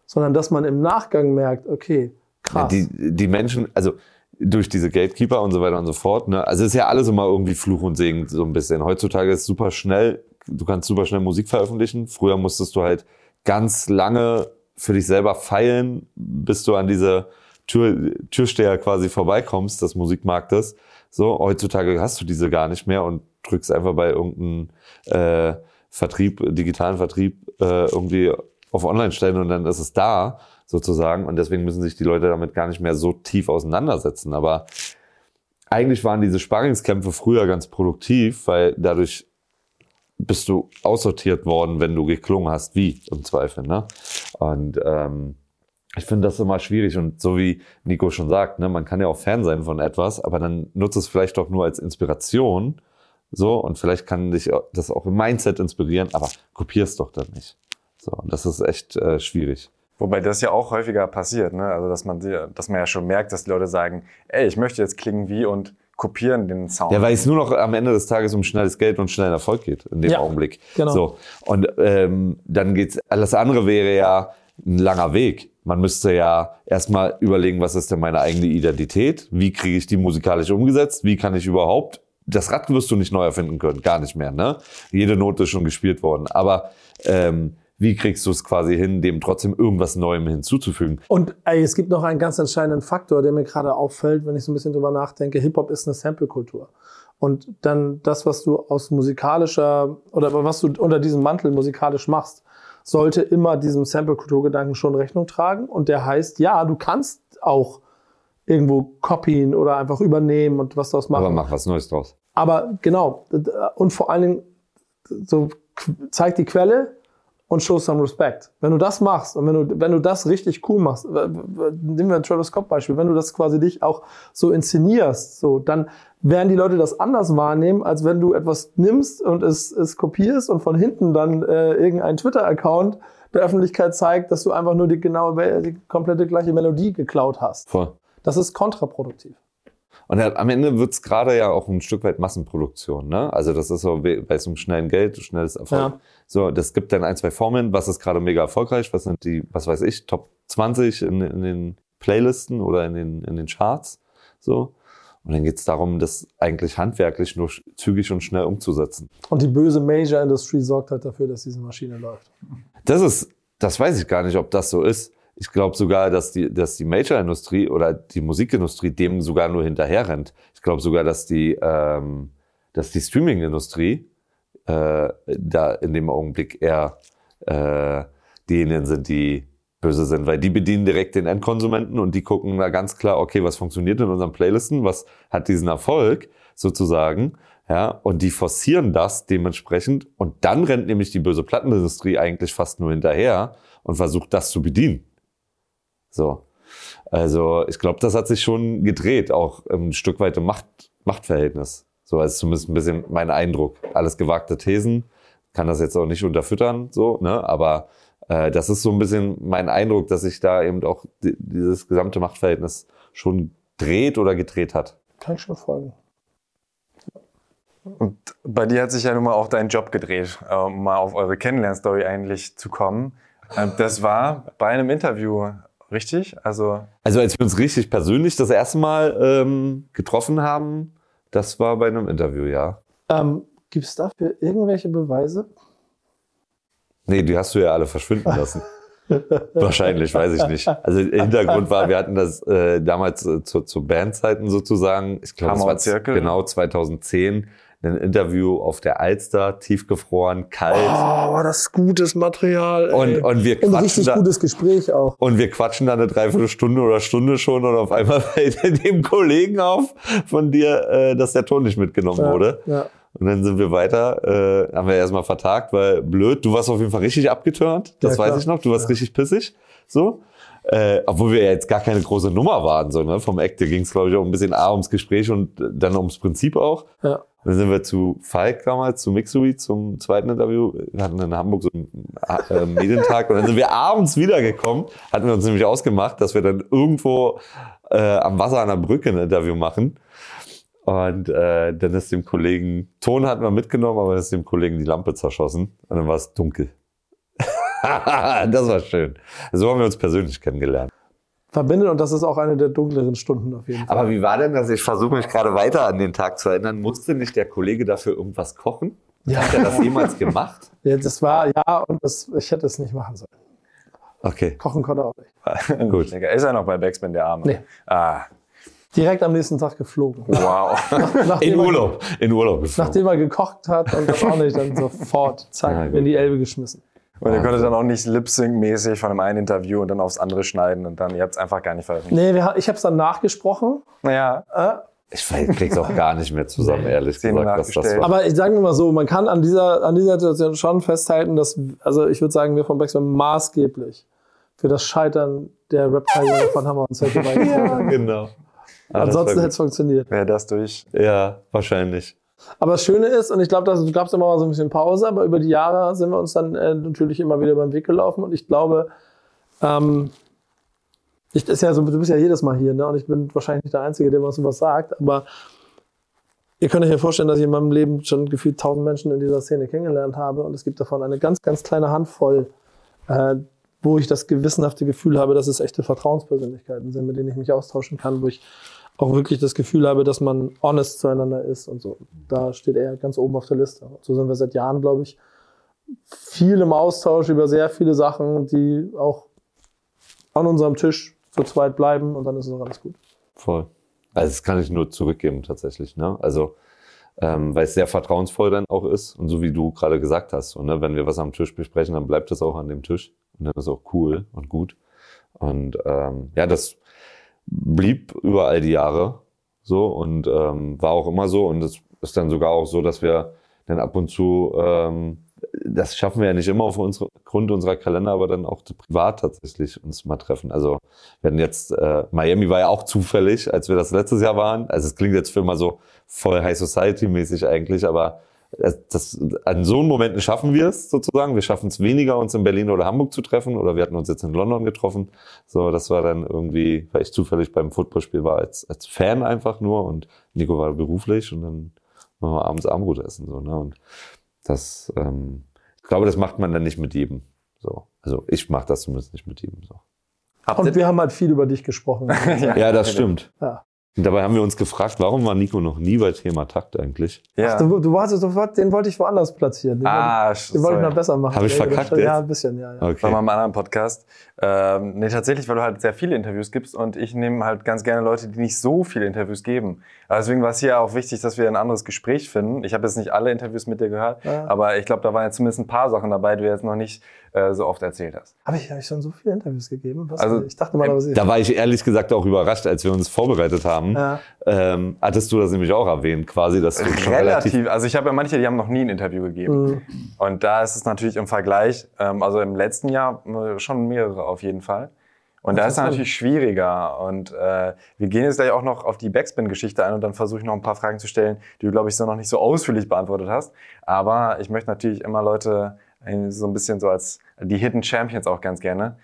sondern dass man im Nachgang merkt, okay, Ja, krass. die, die Menschen, also durch diese Gatekeeper und so weiter und so fort, ne? Also es ist ja alles immer irgendwie Fluch und Segen so ein bisschen. Heutzutage ist super schnell, du kannst super schnell Musik veröffentlichen. Früher musstest du halt ganz lange für dich selber feilen, bis du an diese Tür, Türsteher quasi vorbeikommst des Musikmarktes. So, heutzutage hast du diese gar nicht mehr und drückst einfach bei irgendeinem äh, Vertrieb, digitalen Vertrieb äh, irgendwie auf Online stellen und dann ist es da sozusagen. Und deswegen müssen sich die Leute damit gar nicht mehr so tief auseinandersetzen. Aber eigentlich waren diese Sparringskämpfe früher ganz produktiv, weil dadurch bist du aussortiert worden, wenn du geklungen hast, wie im Zweifel. Ne? Und ähm, ich finde das immer schwierig und so wie Nico schon sagt, ne, man kann ja auch Fan sein von etwas, aber dann nutze es vielleicht doch nur als Inspiration, so und vielleicht kann dich das auch im Mindset inspirieren, aber kopier es doch dann nicht. So, und das ist echt äh, schwierig. Wobei das ja auch häufiger passiert, ne? Also dass man, dass man ja schon merkt, dass die Leute sagen, ey, ich möchte jetzt klingen wie und kopieren den Sound. Ja, weil es nur noch am Ende des Tages um schnelles Geld und schnellen Erfolg geht in dem Ja, Augenblick. genau. So und ähm, dann geht's. Alles andere wäre ja ein langer Weg. Man müsste ja erstmal überlegen, was ist denn meine eigene Identität? Wie kriege ich die musikalisch umgesetzt? Wie kann ich überhaupt das Rad wirst du nicht neu erfinden können, gar nicht mehr. Ne? Jede Note ist schon gespielt worden. Aber ähm, wie kriegst du es quasi hin, dem trotzdem irgendwas Neuem hinzuzufügen? Und ey, es gibt noch einen ganz entscheidenden Faktor, der mir gerade auffällt, wenn ich so ein bisschen drüber nachdenke. Hip-Hop ist eine Sample-Kultur. Und dann das, was du aus musikalischer oder was du unter diesem Mantel musikalisch machst, sollte immer diesem Sample-Kulturgedanken schon Rechnung tragen. Und der heißt, ja, du kannst auch irgendwo copyen oder einfach übernehmen und was daraus machen. Aber mach was Neues draus. Aber genau, und vor allen Dingen, so zeig die Quelle und show some respect. Wenn du das machst und wenn du, wenn du das richtig cool machst, nehmen wir ein Travis Scott Beispiel, wenn du das quasi dich auch so inszenierst, so, dann werden die Leute das anders wahrnehmen, als wenn du etwas nimmst und es, es kopierst und von hinten dann äh, irgendein Twitter-Account der Öffentlichkeit zeigt, dass du einfach nur die genaue, die komplette gleiche Melodie geklaut hast. Voll. Das ist kontraproduktiv. Und am Ende wird's gerade ja auch ein Stück weit Massenproduktion. Ne? Also das ist so, weil es um schnellen Geld, schnelles Erfolg. Ja. So, das gibt dann ein, zwei Formeln. Was ist gerade mega erfolgreich? Was sind die, was weiß ich, Top 20 in, in den Playlisten oder in den, in den Charts? So. Und dann geht's darum, das eigentlich handwerklich nur zügig und schnell umzusetzen. Und die böse Major-Industrie sorgt halt dafür, dass diese Maschine läuft. Das ist, das weiß ich gar nicht, ob das so ist. Ich glaube sogar, dass die, dass die Major-Industrie oder die Musikindustrie dem sogar nur hinterher rennt. Ich glaube sogar, dass die, ähm, dass die Streaming-Industrie äh, da in dem Augenblick eher äh, diejenigen sind, die böse sind, weil die bedienen direkt den Endkonsumenten und die gucken da ganz klar, okay, was funktioniert in unseren Playlisten, was hat diesen Erfolg sozusagen, ja, und die forcieren das dementsprechend und dann rennt nämlich die böse Plattenindustrie eigentlich fast nur hinterher und versucht das zu bedienen. So. Also, ich glaube, das hat sich schon gedreht, auch ein Stück weit im Macht, Machtverhältnis So ist zumindest ein bisschen mein Eindruck. Alles gewagte Thesen, kann das jetzt auch nicht unterfüttern, so, ne? Aber äh, das ist so ein bisschen mein Eindruck, dass sich da eben auch di- dieses gesamte Machtverhältnis schon dreht oder gedreht hat. Kann ich schon folgen. Und bei dir hat sich ja nun mal auch dein Job gedreht, äh, um mal auf eure Kennenlernstory eigentlich zu kommen. Äh, Das war bei einem Interview, richtig? Also Also als wir uns richtig persönlich das erste Mal ähm, getroffen haben, das war bei einem Interview, ja. Ähm, Gibt es dafür irgendwelche Beweise? Nee, die hast du ja alle verschwinden lassen. Wahrscheinlich, weiß ich nicht. Also Hintergrund war, wir hatten das äh, damals äh, zu, zu Bandzeiten sozusagen, ich glaube, genau 2010, ein Interview auf der Alster, tiefgefroren, kalt. Oh, war das gutes Material. ey. Und, und wir Und ein quatschen richtig da, gutes Gespräch auch. und wir quatschen da eine Dreiviertelstunde oder Stunde schon und auf einmal fällt dem Kollegen auf von dir, äh, dass der Ton nicht mitgenommen Ja, wurde. Ja. Und dann sind wir weiter, äh, haben wir erstmal vertagt, weil blöd, du warst auf jeden Fall richtig abgeturnt, das Ja, weiß ich noch, du warst richtig pissig, so. Äh, obwohl wir ja jetzt gar keine große Nummer waren, so, ne? Vom Act, da ging es, glaube ich, auch ein bisschen A ums Gespräch und dann ums Prinzip auch. Ja. Dann sind wir zu Falk damals, zu Mixury, zum zweiten Interview. Wir hatten in Hamburg so einen äh, Medientag und dann sind wir abends wiedergekommen, hatten wir uns nämlich ausgemacht, dass wir dann irgendwo äh, am Wasser der Brücke ein Interview machen. Und äh, dann ist dem Kollegen, Ton hatten wir mitgenommen, aber dann ist dem Kollegen die Lampe zerschossen und dann war es dunkel. das war schön. So haben wir uns persönlich kennengelernt. Verbindet und das ist auch eine der dunkleren Stunden auf jeden Fall. Aber wie war denn das? Ich versuche mich gerade weiter an den Tag zu erinnern. Musste nicht der Kollege dafür irgendwas kochen? Ja. Hat er das jemals gemacht? Ja, das war, ja, und das, ich hätte es nicht machen sollen. Okay, Kochen konnte er auch nicht. gut. Ist er noch bei Backspin, der Arme? Nee. Ah, Direkt am nächsten Tag geflogen. wow. Nachdem In er- Urlaub. In Urlaub. geflogen. Nachdem er gekocht hat und das auch nicht, dann sofort, zack, in die Elbe geschmissen. Und ihr konntet dann auch nicht lip-sync-mäßig von dem einen Interview und dann aufs andere schneiden und dann, ihr habt es einfach gar nicht veröffentlicht. Nee, wir, ich habe es dann nachgesprochen. Naja, Äh, Ich krieg's auch gar nicht mehr zusammen, ehrlich Szene gesagt, was das war. aber ich sage mal so, man kann an dieser, an dieser Situation schon festhalten, dass, also ich würde sagen, wir von Backspin maßgeblich für das Scheitern der Rap-Karriere von Hammer und Zelke beigetragen. genau. Ah, Ansonsten hätte es funktioniert. wäre das durch. Ja, wahrscheinlich. Aber das Schöne ist, und ich glaube, da gab es immer mal so ein bisschen Pause, aber über die Jahre sind wir uns dann äh, natürlich immer wieder beim Weg gelaufen. Und ich glaube, ähm, ich, ist ja so, du bist ja jedes Mal hier, ne? Und ich bin wahrscheinlich nicht der Einzige, der was sowas sagt, aber ihr könnt euch ja vorstellen, dass ich in meinem Leben schon gefühlt tausend Menschen in dieser Szene kennengelernt habe. Und es gibt davon eine ganz, ganz kleine Handvoll, äh, wo ich das gewissenhafte Gefühl habe, dass es echte Vertrauenspersönlichkeiten sind, mit denen ich mich austauschen kann, wo ich auch wirklich das Gefühl habe, dass man honest zueinander ist und so. Da steht er ganz oben auf der Liste. So sind wir seit Jahren, glaube ich, viel im Austausch über sehr viele Sachen, die auch an unserem Tisch zu zweit bleiben und dann ist es auch alles gut. Voll. Also das kann ich nur zurückgeben tatsächlich. Ne? Also ähm, weil es sehr vertrauensvoll dann auch ist und so wie du gerade gesagt hast. Und ne, wenn wir was am Tisch besprechen, dann bleibt das auch an dem Tisch und dann ist auch cool und gut. Und ähm, ja, das blieb über all die Jahre so und ähm, war auch immer so und es ist dann sogar auch so, dass wir dann ab und zu ähm, das schaffen wir ja nicht immer auf unsere, Grund unserer Kalender, aber dann auch privat tatsächlich uns mal treffen. Also hatten jetzt, äh, Miami war ja auch zufällig, als wir das letztes Jahr waren. Also es klingt jetzt für mal so voll High Society mäßig eigentlich, aber das, an so Momenten schaffen wir es sozusagen. Wir schaffen es weniger, uns in Berlin oder Hamburg zu treffen oder wir hatten uns jetzt in London getroffen. So, das war dann irgendwie, weil ich zufällig beim Footballspiel war als, als Fan einfach nur und Nico war beruflich und dann machen wir abends Abendbrot essen. So, ne? Und das, ähm, ich glaube, das macht man dann nicht mit jedem. So. Also ich mache das zumindest nicht mit jedem. So. Und wir haben halt viel über dich gesprochen. Ja, das stimmt. Ja. Und dabei haben wir uns gefragt, warum war Nico noch nie bei Thema Takt eigentlich? Ja. Du, du warst sofort, den wollte ich woanders platzieren. Den Ah, wollte, ich- den wollte ich noch besser machen. Hab ich Ja, verkackt Ja, jetzt? ein bisschen, ja. ja. Okay. mal im anderen Podcast. Ähm, nee, tatsächlich, weil du halt sehr viele Interviews gibst und ich nehme halt ganz gerne Leute, die nicht so viele Interviews geben. Aber deswegen war es hier auch wichtig, dass wir ein anderes Gespräch finden. Ich habe jetzt nicht alle Interviews mit dir gehört, Ja. aber ich glaube, da waren jetzt zumindest ein paar Sachen dabei, die du jetzt noch nicht äh, so oft erzählt hast. Habe ich, hab ich schon so viele Interviews gegeben? Was? Also, ich dachte mal, aber sie. Da war ich ehrlich gesagt auch überrascht, als wir uns vorbereitet haben. Ja. Ähm, hattest du das nämlich auch erwähnt, quasi, dass du relativ. Relativ, also ich habe ja manche, die haben noch nie ein Interview gegeben. Mhm. Und da ist es natürlich im Vergleich, ähm, also im letzten Jahr äh, schon mehrere auf jeden Fall. Und da ist es natürlich schwieriger. Und äh, wir gehen jetzt gleich auch noch auf die Backspin-Geschichte ein und dann versuche ich noch ein paar Fragen zu stellen, die du, glaube ich, so noch nicht so ausführlich beantwortet hast. Aber ich möchte natürlich immer Leute äh, so ein bisschen so als die Hidden Champions auch ganz gerne.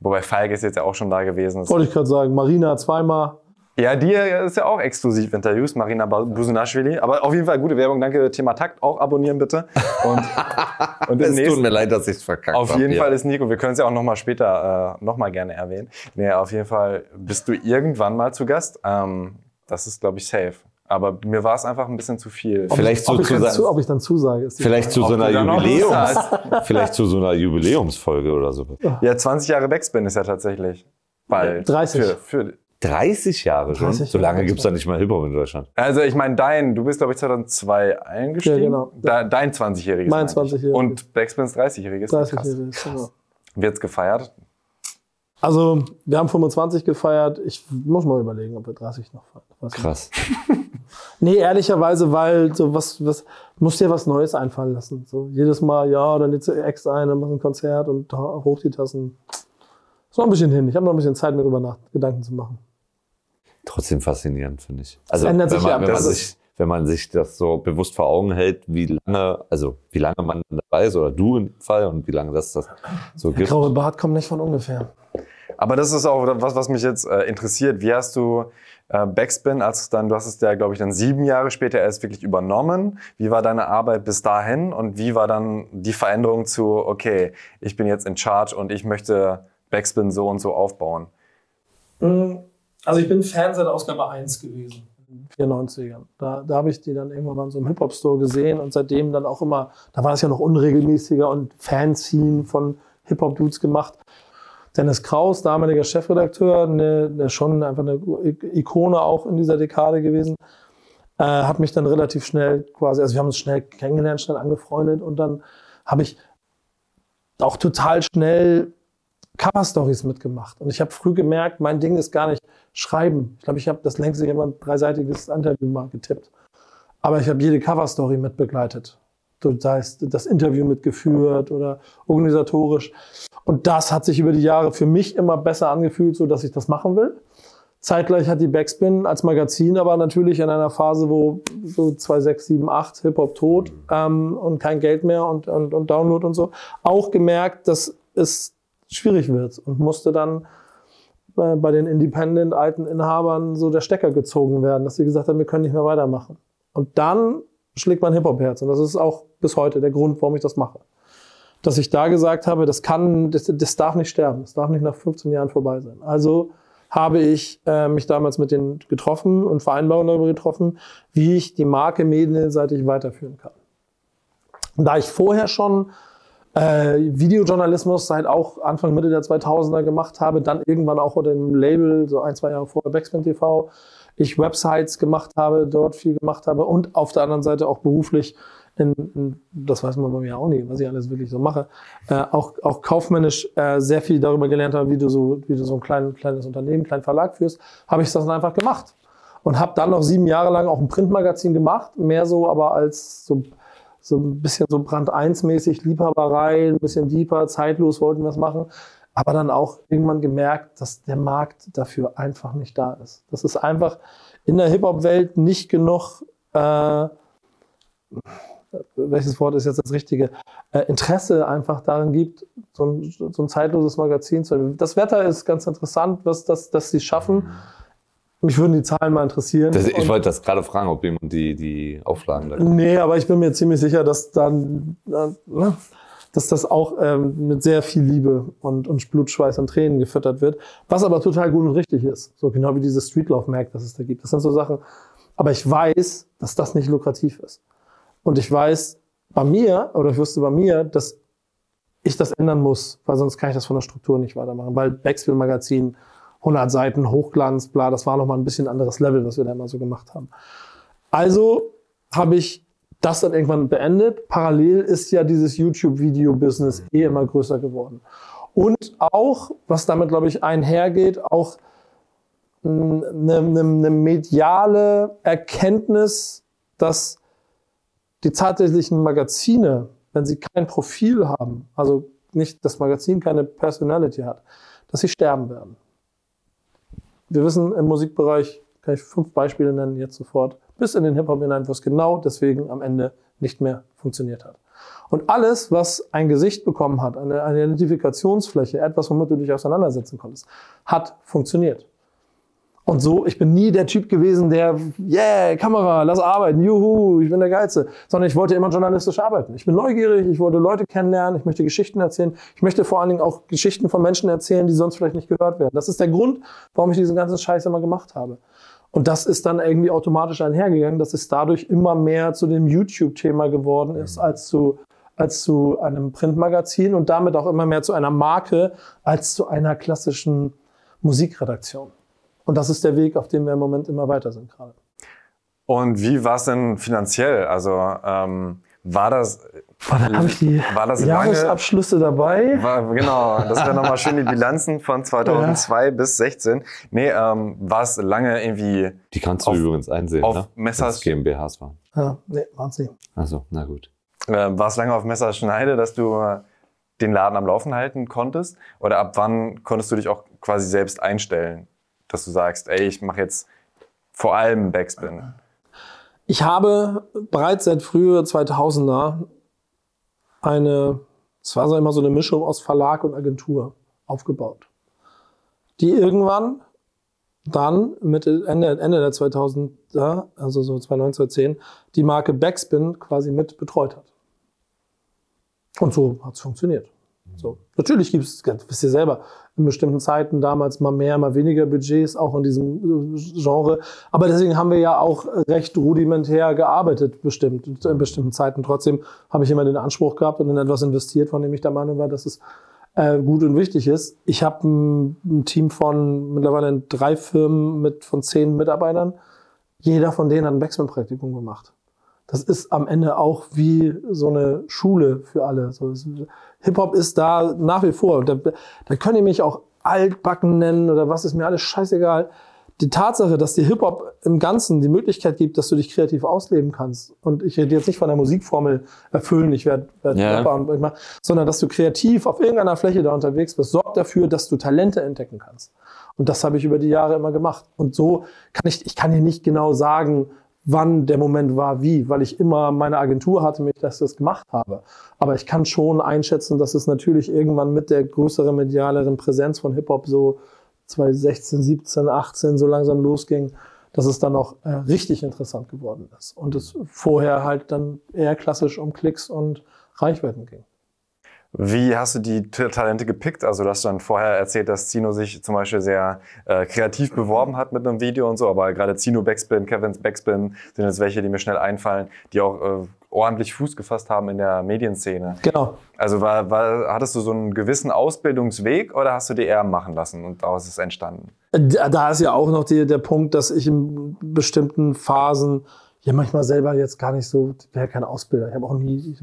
Wobei Feige ist jetzt ja auch schon da gewesen. Wollte ich gerade sagen, Marina zweimal. Ja, die ist ja auch exklusiv Interviews, Marina Busunashvili. Aber auf jeden Fall gute Werbung. Danke, Thema Takt. Auch abonnieren bitte. Und, und es tut mir leid, dass ich es verkackt habe. Auf jeden hab, Fall ist Nico, wir können es ja auch nochmal später äh, nochmal gerne erwähnen. Nee, auf jeden Fall bist du irgendwann mal zu Gast. Ähm, das ist, glaube ich, safe. Aber mir war es einfach ein bisschen zu viel. Ob vielleicht ich, so ob, zu, ich zu, ob ich dann zusage. Ist vielleicht zu so einer Jubiläums, vielleicht zu so einer Jubiläumsfolge oder so. Ja, 20 Jahre Backspin ist ja tatsächlich bald. 30. Für, für 30 Jahre schon? 30 so lange gibt's da nicht mal Hip-Hop in Deutschland. Also ich meine, dein, du bist glaube ich 2002 eingestiegen. Ja, genau. Da, dein 20-jähriges. Mein 20-jähriges. Und Backspins 30-jähriges. 30-jähriges, genau. Wird's gefeiert? Also, wir haben 25 gefeiert. Ich muss mal überlegen, ob wir 30 noch feiern. Was Krass. nee, ehrlicherweise, weil so was, was, muss dir was Neues einfallen lassen. So jedes Mal, ja, dann lädst du Ex ein, dann machst du ein Konzert und hoch die Tassen. Ist noch ein bisschen hin. Ich habe noch ein bisschen Zeit, mir darüber nach, Gedanken zu machen. Trotzdem faszinierend, finde ich. Also, das ändert sich man, ja. Wenn man, sich, wenn man sich das so bewusst vor Augen hält, wie lange, also wie lange man dabei ist, oder du im Fall, und wie lange das das so Der gibt. graue Bart kommt nicht von ungefähr. Aber das ist auch was, was mich jetzt äh, interessiert. Wie hast du äh, Backspin, als es dann, du hast es ja, glaube ich, dann sieben Jahre später erst wirklich übernommen. Wie war deine Arbeit bis dahin und wie war dann die Veränderung zu, okay, ich bin jetzt in Charge und ich möchte Backspin so und so aufbauen? Also ich bin Fan seit Ausgabe 1 gewesen. in den 94ern. Da, da habe ich die dann irgendwann mal in so einem Hip-Hop-Store gesehen und seitdem dann auch immer, da war das ja noch unregelmäßiger und Fanzine von Hip-Hop-Dudes gemacht. Dennis Kraus, damaliger Chefredakteur, ne, ne, schon einfach eine Ikone auch in dieser Dekade gewesen, äh, hat mich dann relativ schnell quasi, also wir haben uns schnell kennengelernt, schnell angefreundet und dann habe ich auch total schnell Cover-Stories mitgemacht. Und ich habe früh gemerkt, mein Ding ist gar nicht schreiben. Ich glaube, ich habe das längste jemand dreiseitiges Interview mal getippt. Aber ich habe jede Cover-Story mitbegleitet. Das heißt, das Interview mitgeführt oder organisatorisch. Und das hat sich über die Jahre für mich immer besser angefühlt, so dass ich das machen will. Zeitgleich hat die Backspin als Magazin aber natürlich in einer Phase, wo so 2, 6, 7, 8 Hip-Hop tot ähm, und kein Geld mehr und, und, und Download und so, auch gemerkt, dass es schwierig wird und musste dann äh, bei den Independent alten Inhabern so der Stecker gezogen werden, dass sie gesagt haben, wir können nicht mehr weitermachen. Und dann schlägt mein Hip-Hop-Herz und das ist auch bis heute der Grund, warum ich das mache dass ich da gesagt habe, das kann, das, das darf nicht sterben, das darf nicht nach 15 Jahren vorbei sein. Also habe ich äh, mich damals mit denen getroffen und Vereinbarungen darüber getroffen, wie ich die Marke medienseitig weiterführen kann. Da ich vorher schon äh, Videojournalismus seit auch Anfang Mitte der 2000er gemacht habe, dann irgendwann auch unter dem Label, so ein, zwei Jahre vorher Backspin TV, ich Websites gemacht habe, dort viel gemacht habe und auf der anderen Seite auch beruflich in, das weiß man bei mir auch nicht, was ich alles wirklich so mache, äh, auch, auch kaufmännisch äh, sehr viel darüber gelernt habe, wie du so, wie du so ein klein, kleines Unternehmen, kleinen Verlag führst, habe ich das dann einfach gemacht. Und habe dann noch sieben Jahre lang auch ein Printmagazin gemacht, mehr so aber als so, so ein bisschen so Brand 1-mäßig, Liebhaberei, ein bisschen deeper, zeitlos wollten wir es machen. Aber dann auch irgendwann gemerkt, dass der Markt dafür einfach nicht da ist. Das ist einfach in der Hip-Hop-Welt nicht genug äh, welches Wort ist jetzt das richtige, äh, Interesse einfach darin gibt, so ein, so ein zeitloses Magazin zu haben. Das Wetter ist ganz interessant, was das, dass sie schaffen. Mich würden die Zahlen mal interessieren. Das, ich wollte das gerade fragen, ob jemand die, die Auflagen da Nee, aber ich bin mir ziemlich sicher, dass dann, äh, dass das auch ähm, mit sehr viel Liebe und, und Blutschweiß und Tränen gefüttert wird. Was aber total gut und richtig ist. So genau wie diese Streetlauf-Merk, das es da gibt. Das sind so Sachen. Aber ich weiß, dass das nicht lukrativ ist. Und ich weiß bei mir, oder ich wusste bei mir, dass ich das ändern muss, weil sonst kann ich das von der Struktur nicht weitermachen. Weil Backspill Magazin, 100 Seiten, Hochglanz, bla, das war nochmal ein bisschen anderes Level, was wir da immer so gemacht haben. Also habe ich das dann irgendwann beendet. Parallel ist ja dieses YouTube-Video-Business eh immer größer geworden. Und auch, was damit, glaube ich, einhergeht, auch eine, eine, eine mediale Erkenntnis, dass die tatsächlichen Magazine, wenn sie kein Profil haben, also nicht das Magazin keine Personality hat, dass sie sterben werden. Wir wissen im Musikbereich, kann ich fünf Beispiele nennen jetzt sofort, bis in den Hip-Hop hinein, wo es genau deswegen am Ende nicht mehr funktioniert hat. Und alles, was ein Gesicht bekommen hat, eine, eine Identifikationsfläche, etwas, womit du dich auseinandersetzen konntest, hat funktioniert. Und so, ich bin nie der Typ gewesen, der, yeah, Kamera, lass arbeiten, juhu, ich bin der Geilste. Sondern ich wollte immer journalistisch arbeiten. Ich bin neugierig, ich wollte Leute kennenlernen, ich möchte Geschichten erzählen. Ich möchte vor allen Dingen auch Geschichten von Menschen erzählen, die sonst vielleicht nicht gehört werden. Das ist der Grund, warum ich diesen ganzen Scheiß immer gemacht habe. Und das ist dann irgendwie automatisch einhergegangen, dass es dadurch immer mehr zu dem YouTube-Thema geworden ist, als zu, als zu einem Printmagazin und damit auch immer mehr zu einer Marke, als zu einer klassischen Musikredaktion. Und das ist der Weg, auf dem wir im Moment immer weiter sind gerade. Und wie war es denn finanziell? Also ähm, war das Boah, ich die war das Jahresabschlüsse lange, dabei. War, genau, das wäre nochmal schön die Bilanzen von 2002 ja. bis 16. Nee, ähm, war es lange irgendwie. Die kannst du auf, übrigens einsehen, auf ne? Messers das GmbHs waren. Ja, nee, waren sie. Also, na gut. Äh, war es lange auf Messerschneide, dass du äh, den Laden am Laufen halten konntest? Oder ab wann konntest du dich auch quasi selbst einstellen? Dass du sagst, ey, ich mache jetzt vor allem Backspin? Ich habe bereits seit früher 2000er eine, es war so immer so eine Mischung aus Verlag und Agentur aufgebaut, die irgendwann dann Mitte, Ende, Ende der 2000er, also so 2009, 2010, die Marke Backspin quasi mit betreut hat. Und so hat es funktioniert. So. Natürlich gibt es, wisst ihr selber, in bestimmten Zeiten damals mal mehr, mal weniger Budgets, auch in diesem äh, Genre. Aber deswegen haben wir ja auch recht rudimentär gearbeitet, bestimmt, in bestimmten Zeiten. Trotzdem habe ich immer den Anspruch gehabt und in etwas investiert, von dem ich der Meinung war, dass es äh, gut und wichtig ist. Ich habe ein, Team von mittlerweile drei Firmen mit von zehn Mitarbeitern. Jeder von denen hat ein Backspin-Praktikum gemacht das ist am Ende auch wie so eine Schule für alle. So, Hip-Hop ist da nach wie vor. Da, da könnt ihr mich auch altbacken nennen oder was ist mir alles scheißegal. Die Tatsache, dass dir Hip-Hop im Ganzen die Möglichkeit gibt, dass du dich kreativ ausleben kannst. Und ich rede jetzt nicht von der Musikformel erfüllen, ich werde werd ja. Rapper und ich mach, sondern dass du kreativ auf irgendeiner Fläche da unterwegs bist, sorgt dafür, dass du Talente entdecken kannst. Und das habe ich über die Jahre immer gemacht. Und so kann ich, ich kann hier nicht genau sagen, wann der Moment war, wie, weil ich immer meine Agentur hatte, mich, dass ich das gemacht habe. Aber ich kann schon einschätzen, dass es natürlich irgendwann mit der größeren medialeren Präsenz von Hip-Hop so 2016, 17, 18 so langsam losging, dass es dann auch äh, richtig interessant geworden ist. Und es vorher halt dann eher klassisch um Klicks und Reichweiten ging. Wie hast du die Talente gepickt? Also du hast dann vorher erzählt, dass Zino sich zum Beispiel sehr äh, kreativ beworben hat mit einem Video und so, aber gerade Zino Backspin, Kevins Backspin sind jetzt welche, die mir schnell einfallen, die auch äh, ordentlich Fuß gefasst haben in der Medienszene. Genau. Also war, war, hattest du so einen gewissen Ausbildungsweg oder hast du die eher machen lassen und daraus ist es entstanden? Da ist ja auch noch die, der Punkt, dass ich in bestimmten Phasen ja manchmal selber jetzt gar nicht so, ich wäre kein Ausbilder. Ich habe auch nie,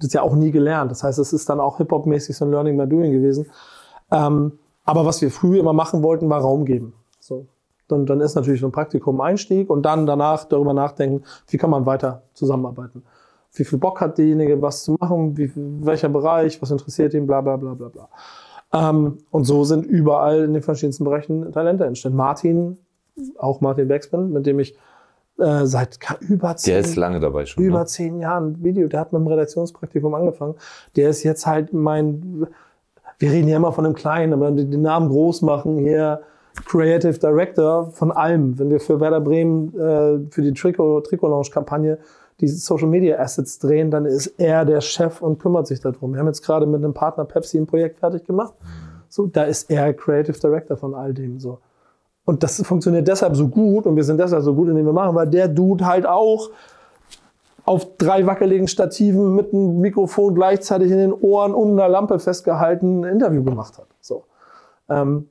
das ja auch nie gelernt. Das heißt, es ist dann auch Hip-Hop-mäßig so ein Learning by Doing gewesen. Ähm, aber was wir früher immer machen wollten, war Raum geben. So. Dann, dann ist natürlich so ein Praktikum Einstieg und dann danach darüber nachdenken, wie kann man weiter zusammenarbeiten. Wie viel Bock hat derjenige, was zu machen, wie, welcher Bereich, was interessiert ihn, bla bla bla bla bla. Ähm, und so sind überall in den verschiedensten Bereichen Talente entstanden. Martin, auch Martin Backspin, mit dem ich äh, seit über zehn, der ist lange dabei schon, über ne? zehn Jahren Video. Der hat mit dem Redaktionspraktikum angefangen. Der ist jetzt halt mein, wir reden ja immer von einem Kleinen, aber den Namen groß machen hier. Creative Director von allem. Wenn wir für Werder Bremen äh, für die Trikot, Trikot Launch Kampagne die Social Media Assets drehen, dann ist er der Chef und kümmert sich darum. Wir haben jetzt gerade mit einem Partner Pepsi ein Projekt fertig gemacht. So, da ist er Creative Director von all dem, so. Und das funktioniert deshalb so gut und wir sind deshalb so gut in dem wir machen, weil der Dude halt auch auf drei wackeligen Stativen mit einem Mikrofon gleichzeitig in den Ohren und einer Lampe festgehalten ein Interview gemacht hat. So. Ähm,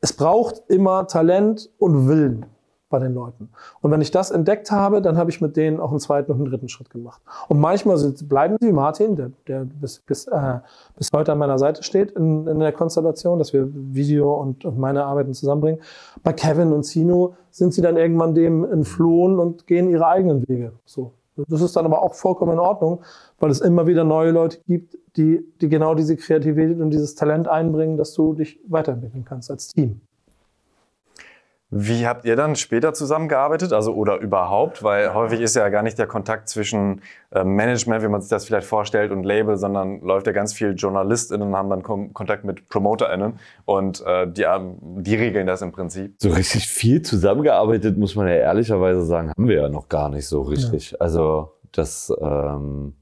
es braucht immer Talent und Willen bei den Leuten. Und wenn ich das entdeckt habe, dann habe ich mit denen auch einen zweiten und einen dritten Schritt gemacht. Und manchmal sind, bleiben sie, Martin, der, der bis, bis, äh, bis heute an meiner Seite steht in, in der Konstellation, dass wir Video und, und meine Arbeiten zusammenbringen. Bei Kevin und Sino sind sie dann irgendwann dem entflohen und gehen ihre eigenen Wege. So. Das ist dann aber auch vollkommen in Ordnung, weil es immer wieder neue Leute gibt, die, die genau diese Kreativität und dieses Talent einbringen, dass du dich weiterentwickeln kannst als Team. Wie habt ihr dann später zusammengearbeitet? Also oder überhaupt? Weil häufig ist ja gar nicht der Kontakt zwischen äh, Management, wie man sich das vielleicht vorstellt, und Label, sondern läuft ja ganz viel JournalistInnen haben dann Kom Kontakt mit PromoterInnen und äh, die, ähm, die regeln das im Prinzip. So richtig viel zusammengearbeitet, muss man ja ehrlicherweise sagen, haben wir ja noch gar nicht so richtig. Ja. Also das. Ähm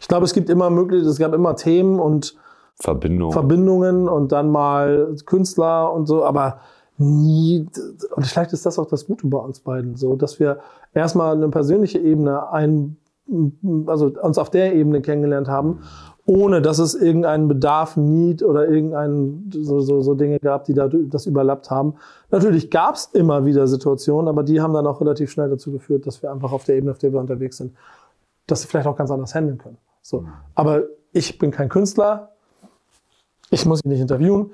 ich glaube, es gibt immer Möglichkeiten, es gab immer Themen und Verbindungen. Verbindungen und dann mal Künstler und so, aber nie, und vielleicht ist das auch das Gute bei uns beiden, so, dass wir erstmal eine persönliche Ebene ein, also uns auf der Ebene kennengelernt haben, ohne dass es irgendeinen Bedarf, Need oder irgendeinen so, so, so Dinge gab, die da das überlappt haben. Natürlich gab es immer wieder Situationen, aber die haben dann auch relativ schnell dazu geführt, dass wir einfach auf der Ebene, auf der wir unterwegs sind, dass sie vielleicht auch ganz anders handeln können. So. Aber ich bin kein Künstler, ich muss ihn nicht interviewen.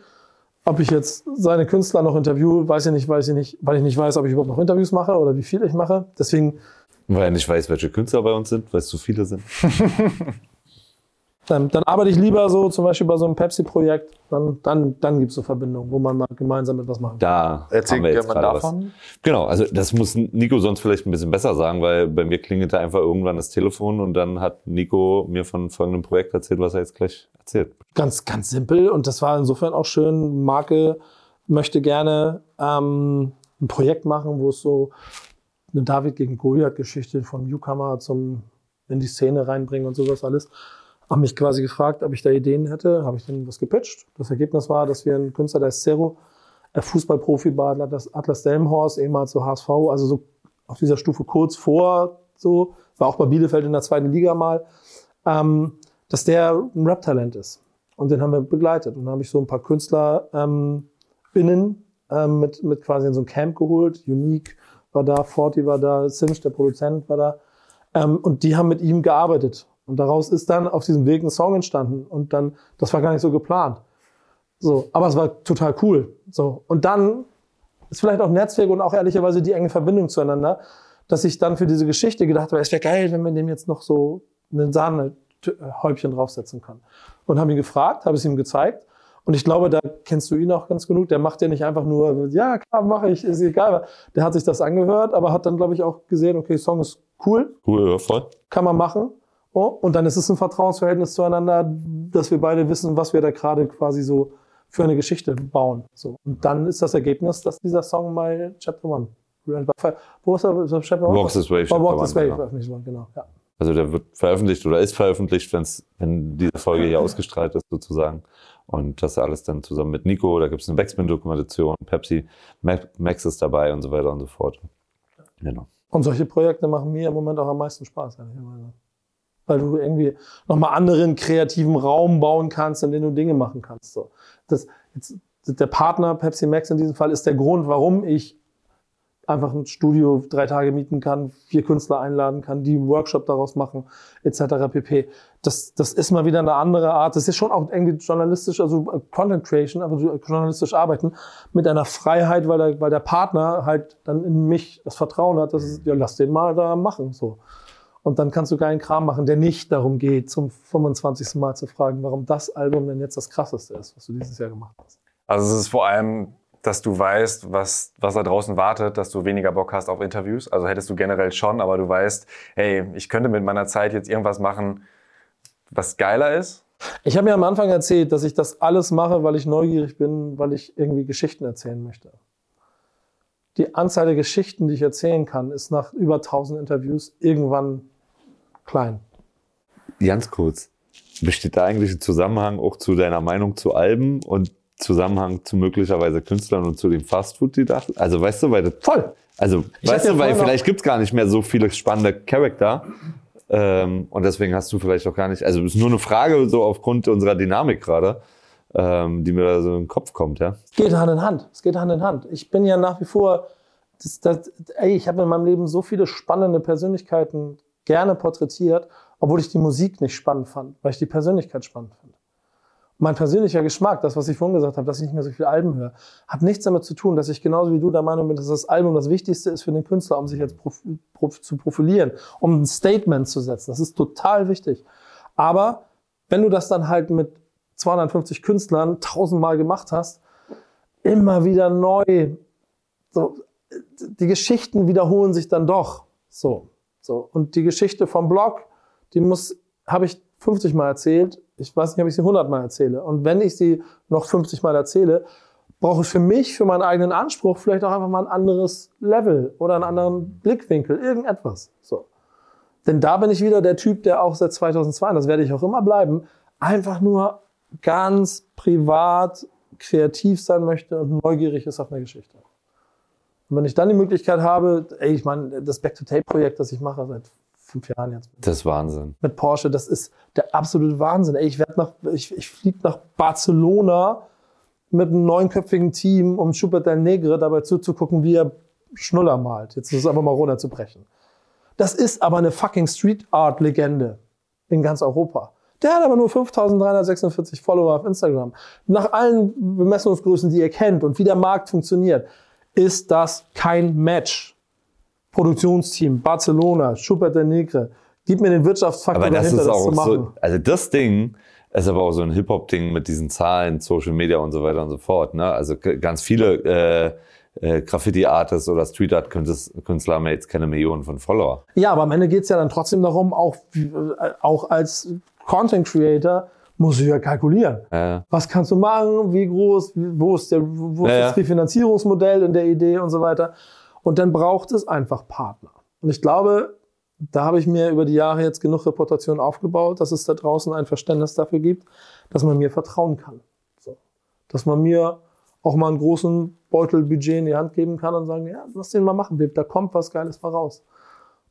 Ob ich jetzt seine Künstler noch interview, weiß ich nicht, weiß ich nicht, weil ich nicht weiß, ob ich überhaupt noch Interviews mache oder wie viel ich mache. Deswegen. Weil er nicht weiß, welche Künstler bei uns sind, weil es zu viele sind. Dann, dann, arbeite ich lieber so zum Beispiel bei so einem Pepsi-Projekt. Dann, dann, dann gibt es so Verbindungen, wo man mal gemeinsam etwas machen kann. Da Erzählt haben wir jetzt davon? Was. Genau, also das muss Nico sonst vielleicht ein bisschen besser sagen, weil bei mir klingelte einfach irgendwann das Telefon und dann hat Nico mir von folgendem Projekt erzählt, was er jetzt gleich erzählt. Ganz, ganz simpel und das war insofern auch schön. Marke möchte gerne ähm, ein Projekt machen, wo es so eine David gegen Goliath-Geschichte vom Newcomer zum in die Szene reinbringen und sowas alles haben mich quasi gefragt, ob ich da Ideen hätte. Habe ich denen was gepitcht. Das Ergebnis war, dass wir einen Künstler, der ist Zero, Fußballprofi bei Atlas, Delmenhorst, ehemals so HSV, also so auf dieser Stufe kurz vor, so, war auch bei Bielefeld in der zweiten Liga mal, ähm, dass der ein Rap-Talent ist. Und den haben wir begleitet. Und dann habe ich so ein paar Künstler ähm, innen ähm, mit, mit quasi in so ein Camp geholt. Unique war da, Forti war da, Simch, der Produzent, war da. Ähm, und die haben mit ihm gearbeitet. Und daraus ist dann auf diesem Weg ein Song entstanden. Und dann, das war gar nicht so geplant. So, aber es war total cool. So. Und dann ist vielleicht auch Netzwerk und auch ehrlicherweise die enge Verbindung zueinander, dass ich dann für diese Geschichte gedacht habe, es wäre geil, wenn man dem jetzt noch so einen Sahnehäubchen draufsetzen kann. Und habe ihn gefragt, habe es ihm gezeigt. Und ich glaube, da kennst du ihn auch ganz genug. Der macht ja nicht einfach nur, ja, klar, mache ich, ist egal. Der hat sich das angehört, aber hat dann, glaube ich, auch gesehen, okay, Song ist cool. Cool, ja, voll. Kann man machen. Oh, und dann ist es ein Vertrauensverhältnis zueinander, dass wir beide wissen, was wir da gerade quasi so für eine Geschichte bauen. So. Und dann ist das Ergebnis, dass dieser Song mal Chapter One. Wo ist er? Chapter One? Walk This Way. Oh, Walk This Way genau. veröffentlicht worden, genau. Ja. Also der wird veröffentlicht oder ist veröffentlicht, wenn's, wenn diese Folge hier ausgestrahlt ist sozusagen. Und das alles dann zusammen mit Nico, da gibt es eine Backspin-Dokumentation, Pepsi, Max ist dabei und so weiter und so fort. Genau. Und solche Projekte machen mir im Moment auch am meisten Spaß, ehrlicherweise weil du irgendwie nochmal anderen kreativen Raum bauen kannst, in dem du Dinge machen kannst. So. Das, jetzt, der Partner, Pepsi Max in diesem Fall, ist der Grund, warum ich einfach ein Studio drei Tage mieten kann, vier Künstler einladen kann, die einen Workshop daraus machen, etc. pp. Das, das ist mal wieder eine andere Art. Das ist schon auch irgendwie journalistisch, also Content Creation, aber journalistisch arbeiten mit einer Freiheit, weil der, weil der Partner halt dann in mich das Vertrauen hat, dass es, ja, lass den mal da machen, so. Und dann kannst du geilen Kram machen, der nicht darum geht, zum 25. Mal zu fragen, warum das Album denn jetzt das krasseste ist, was du dieses Jahr gemacht hast. Also es ist vor allem, dass du weißt, was, was da draußen wartet, dass du weniger Bock hast auf Interviews. Also hättest du generell schon, aber du weißt, hey, ich könnte mit meiner Zeit jetzt irgendwas machen, was geiler ist. Ich habe mir am Anfang erzählt, dass ich das alles mache, weil ich neugierig bin, weil ich irgendwie Geschichten erzählen möchte. Die Anzahl der Geschichten, die ich erzählen kann, ist nach über 1000 Interviews irgendwann klein. Ganz kurz. Besteht da eigentlich ein Zusammenhang auch zu deiner Meinung zu Alben und Zusammenhang zu möglicherweise Künstlern und zu dem Fastfood, die da, also weißt du, weil das, voll. Also, ich weißt du, weil vielleicht gibt's gar nicht mehr so viele spannende Charakter. Ähm, und deswegen hast du vielleicht auch gar nicht, also ist nur eine Frage so aufgrund unserer Dynamik gerade, ähm, die mir da so in den Kopf kommt, ja. Es geht Hand in Hand. Es geht Hand in Hand. Ich bin ja nach wie vor, das, das, ey, ich habe in meinem Leben so viele spannende Persönlichkeiten gerne porträtiert, obwohl ich die Musik nicht spannend fand, weil ich die Persönlichkeit spannend fand. mein persönlicher Geschmack, das, was ich vorhin gesagt habe, dass ich nicht mehr so viele Alben höre, hat nichts damit zu tun, dass ich genauso wie du der Meinung bin, dass das Album das Wichtigste ist für den Künstler, um sich jetzt prof prof zu profilieren, um ein Statement zu setzen. Das ist total wichtig. Aber wenn du das dann halt mit 250 Künstlern tausendmal gemacht hast, immer wieder neu, so, die Geschichten wiederholen sich dann doch. So, so. Und die Geschichte vom Blog, die muss, habe ich 50 Mal erzählt ich weiß nicht, ob ich sie 100 Mal erzähle. Und wenn ich sie noch 50 Mal erzähle, brauche ich für mich, für meinen eigenen Anspruch vielleicht auch einfach mal ein anderes Level oder einen anderen Blickwinkel, irgendetwas. So. Denn da bin ich wieder der Typ, der auch seit 2002, und das werde ich auch immer bleiben, einfach nur ganz privat kreativ sein möchte und neugierig ist auf eine Geschichte. Und wenn ich dann die Möglichkeit habe, ey, ich meine, das Back-to-Tape-Projekt, das ich mache seit fünf Jahren jetzt. Das ist Wahnsinn. Mit Porsche, das ist der absolute Wahnsinn. Ey, ich werde nach, ich, ich fliege nach Barcelona mit einem neunköpfigen Team, um Schubert del Negre dabei zuzugucken, wie er Schnuller malt. Jetzt ist es einfach mal runterzubrechen. Das ist aber eine fucking Street Art Legende in ganz Europa. Der hat aber nur 5346 Follower auf Instagram. Nach allen Bemessungsgrößen, die ihr kennt und wie der Markt funktioniert, ist das kein Match Produktionsteam, Barcelona, Schubert der Negre. Gib mir den Wirtschaftsfaktor aber das dahinter, ist auch das zu machen. So, also das Ding ist aber auch so ein Hip-Hop-Ding mit diesen Zahlen, Social Media und so weiter und so fort. Ne? Also ganz viele äh, äh, Graffiti-Artists oder Street-Art-Künstler haben jetzt keine Millionen von Follower. Ja, aber am Ende geht's ja dann trotzdem darum, auch, äh, auch als Content-Creator musst du ja kalkulieren. Ja. Was kannst du machen? Wie groß? Wo ist, der, wo ist Ja, ja. das Refinanzierungsmodell in der Idee und so weiter? Und dann braucht es einfach Partner. Und ich glaube, da habe ich mir über die Jahre jetzt genug Reputation aufgebaut, dass es da draußen ein Verständnis dafür gibt, dass man mir vertrauen kann. So. Dass man mir auch mal einen großen Beutelbudget in die Hand geben kann und sagen, ja, lass den mal machen, da kommt was Geiles mal raus.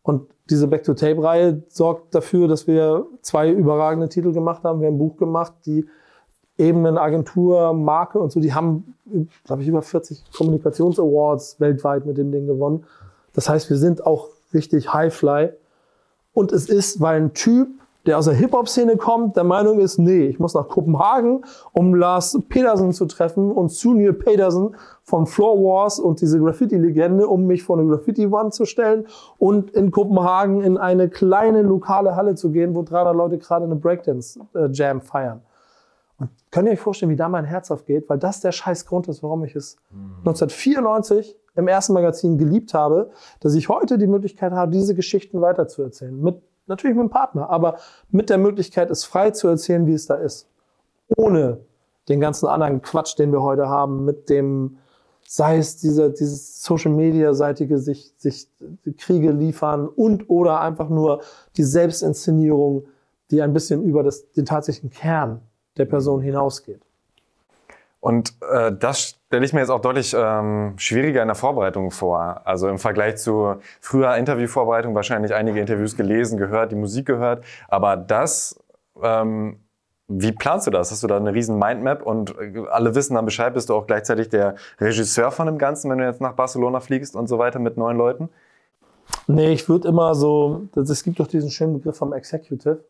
Und diese Back-to-Tape-Reihe sorgt dafür, dass wir zwei überragende Titel gemacht haben. Wir haben ein Buch gemacht, die eben eine Agentur, Marke und so, die haben, glaube ich, über 40 Kommunikations-Awards weltweit mit dem Ding gewonnen. Das heißt, wir sind auch richtig Highfly. Und es ist, weil ein Typ, der aus der Hip-Hop-Szene kommt, der Meinung ist, nee, ich muss nach Kopenhagen, um Lars Pedersen zu treffen und Sunil Pedersen von Floor Wars und diese Graffiti-Legende, um mich vor eine Graffiti-Wand zu stellen und in Kopenhagen in eine kleine lokale Halle zu gehen, wo 300 Leute gerade eine Breakdance-Jam feiern. Und könnt ihr euch vorstellen, wie da mein Herz aufgeht, weil das der scheiß Grund ist, warum ich es 1994 im ersten Magazin geliebt habe, dass ich heute die Möglichkeit habe, diese Geschichten weiterzuerzählen. Mit, natürlich mit einem Partner, aber mit der Möglichkeit, es frei zu erzählen, wie es da ist. Ohne den ganzen anderen Quatsch, den wir heute haben, mit dem, sei es dieser, dieses Social Media seitige sich, sich Kriege liefern und oder einfach nur die Selbstinszenierung, die ein bisschen über das, den tatsächlichen Kern der Person hinausgeht. Und äh, das stelle ich mir jetzt auch deutlich ähm, schwieriger in der Vorbereitung vor. Also im Vergleich zu früher Interviewvorbereitung wahrscheinlich einige Interviews gelesen, gehört, die Musik gehört. Aber das, ähm, wie planst du das? Hast du da eine riesen Mindmap und äh, alle wissen dann Bescheid? Bist du auch gleichzeitig der Regisseur von dem Ganzen, wenn du jetzt nach Barcelona fliegst und so weiter mit neun Leuten? Nee, ich würde immer so, es gibt doch diesen schönen Begriff vom Executive,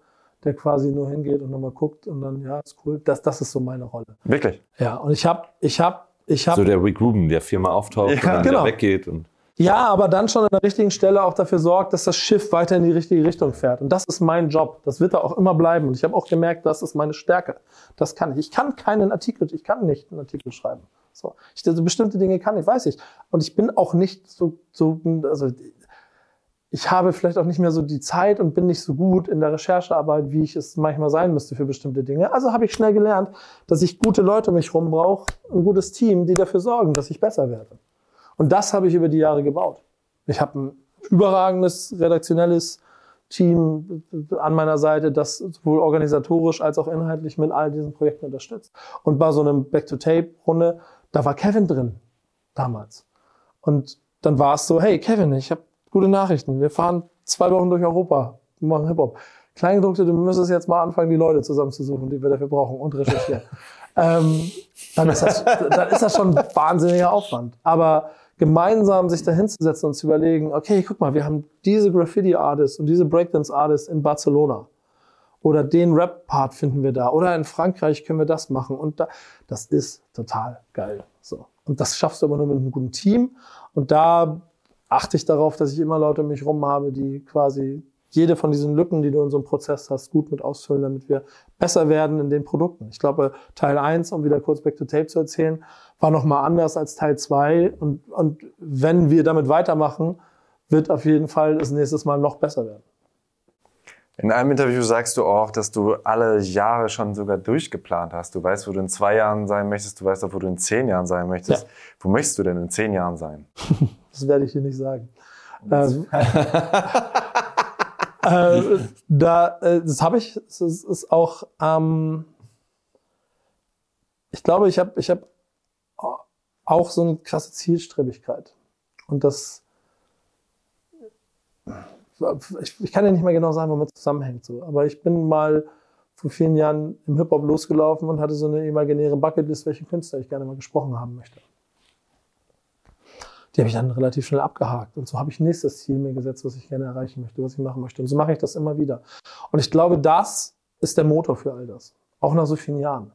der quasi nur hingeht und nochmal guckt und dann, ja, ist cool. Das, das ist so meine Rolle. Wirklich? Ja, und ich habe, ich habe, ich habe. So der Rick Rubin, der viermal auftaucht Ja, und dann genau. wieder weggeht. Und Ja, aber dann schon an der richtigen Stelle auch dafür sorgt, dass das Schiff weiter in die richtige Richtung fährt. Und das ist mein Job. Das wird da auch immer bleiben. Und ich habe auch gemerkt, das ist meine Stärke. Das kann ich. Ich kann keinen Artikel, ich kann nicht einen Artikel schreiben. So. Ich, also bestimmte Dinge kann ich, weiß ich. Und ich bin auch nicht so, so, also ich habe vielleicht auch nicht mehr so die Zeit und bin nicht so gut in der Recherchearbeit, wie ich es manchmal sein müsste für bestimmte Dinge. Also habe ich schnell gelernt, dass ich gute Leute um mich rum brauche, ein gutes Team, die dafür sorgen, dass ich besser werde. Und das habe ich über die Jahre gebaut. Ich habe ein überragendes redaktionelles Team an meiner Seite, das sowohl organisatorisch als auch inhaltlich mit all diesen Projekten unterstützt. Und bei so einem Back-to-Tape-Runde, da war Kevin drin damals. Und dann war es so, hey Kevin, ich habe gute Nachrichten. Wir fahren zwei Wochen durch Europa, wir machen Hip-Hop. Kleingedruckte, du müsstest jetzt mal anfangen, die Leute zusammenzusuchen, die wir dafür brauchen und recherchieren. ähm, dann, ist das, dann ist das schon ein wahnsinniger Aufwand. Aber gemeinsam sich da hinzusetzen und zu überlegen, okay, guck mal, wir haben diese Graffiti-Artists und diese Breakdance-Artists in Barcelona. Oder den Rap-Part finden wir da. Oder in Frankreich können wir das machen. Und da, das ist total geil. So. Und das schaffst du aber nur mit einem guten Team. Und da achte ich darauf, dass ich immer Leute um mich rum habe, die quasi jede von diesen Lücken, die du in so einem Prozess hast, gut mit ausfüllen, damit wir besser werden in den Produkten. Ich glaube, Teil 1, um wieder kurz Back to Tape zu erzählen, war nochmal anders als Teil 2. Und, und wenn wir damit weitermachen, wird auf jeden Fall das nächstes Mal noch besser werden. In einem Interview sagst du auch, dass du alle Jahre schon sogar durchgeplant hast. Du weißt, wo du in zwei Jahren sein möchtest, du weißt auch, wo du in zehn Jahren sein möchtest. Ja. Wo möchtest du denn in zehn Jahren sein? das werde ich dir nicht sagen. Ähm, äh, da, äh, das habe ich. Es ist, ist auch. Ähm, ich glaube, ich habe ich hab auch so eine krasse Zielstrebigkeit. Und das. Ich, ich kann ja nicht mehr genau sagen, womit es zusammenhängt. So. Aber ich bin mal vor vielen Jahren im Hip-Hop losgelaufen und hatte so eine imaginäre Bucketlist, welchen Künstler ich gerne mal gesprochen haben möchte die habe ich dann relativ schnell abgehakt. Und so habe ich nächstes Ziel mir gesetzt, was ich gerne erreichen möchte, was ich machen möchte. Und so mache ich das immer wieder. Und ich glaube, das ist der Motor für all das. Auch nach so vielen Jahren.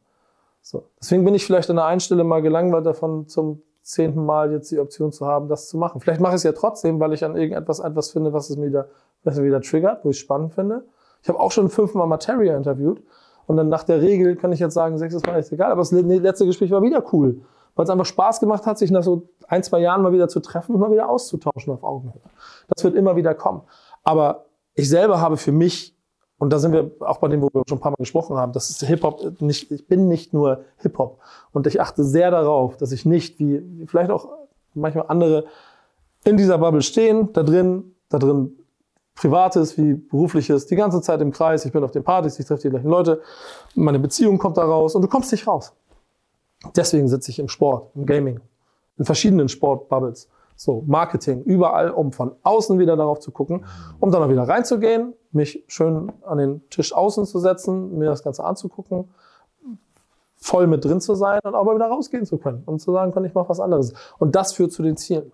So. Deswegen bin ich vielleicht an der einen Stelle mal gelangweilt davon, zum zehnten Mal jetzt die Option zu haben, das zu machen. Vielleicht mache ich es ja trotzdem, weil ich an irgendetwas etwas finde, was es mir wieder, was mir wieder triggert, wo ich es spannend finde. Ich habe auch schon fünfmal Materia interviewt. Und dann nach der Regel kann ich jetzt sagen, sechstes Mal ist egal. Aber das letzte Gespräch war wieder cool weil es einfach Spaß gemacht hat, sich nach so ein, zwei Jahren mal wieder zu treffen und mal wieder auszutauschen auf Augenhöhe. Das wird immer wieder kommen. Aber ich selber habe für mich, und da sind wir auch bei dem, wo wir schon ein paar Mal gesprochen haben, das ist Hip-Hop nicht, ich bin nicht nur Hip-Hop. Und ich achte sehr darauf, dass ich nicht, wie vielleicht auch manchmal andere, in dieser Bubble stehen, da drin, da drin Privates wie Berufliches, die ganze Zeit im Kreis, ich bin auf den Partys, ich treffe die gleichen Leute, meine Beziehung kommt da raus und du kommst nicht raus. Deswegen sitze ich im Sport, im Gaming, in verschiedenen Sportbubbles. So, Marketing, überall, um von außen wieder darauf zu gucken, um dann auch wieder reinzugehen, mich schön an den Tisch außen zu setzen, mir das Ganze anzugucken, voll mit drin zu sein und aber wieder rausgehen zu können und zu sagen können, ich mache was anderes. Und das führt zu den Zielen,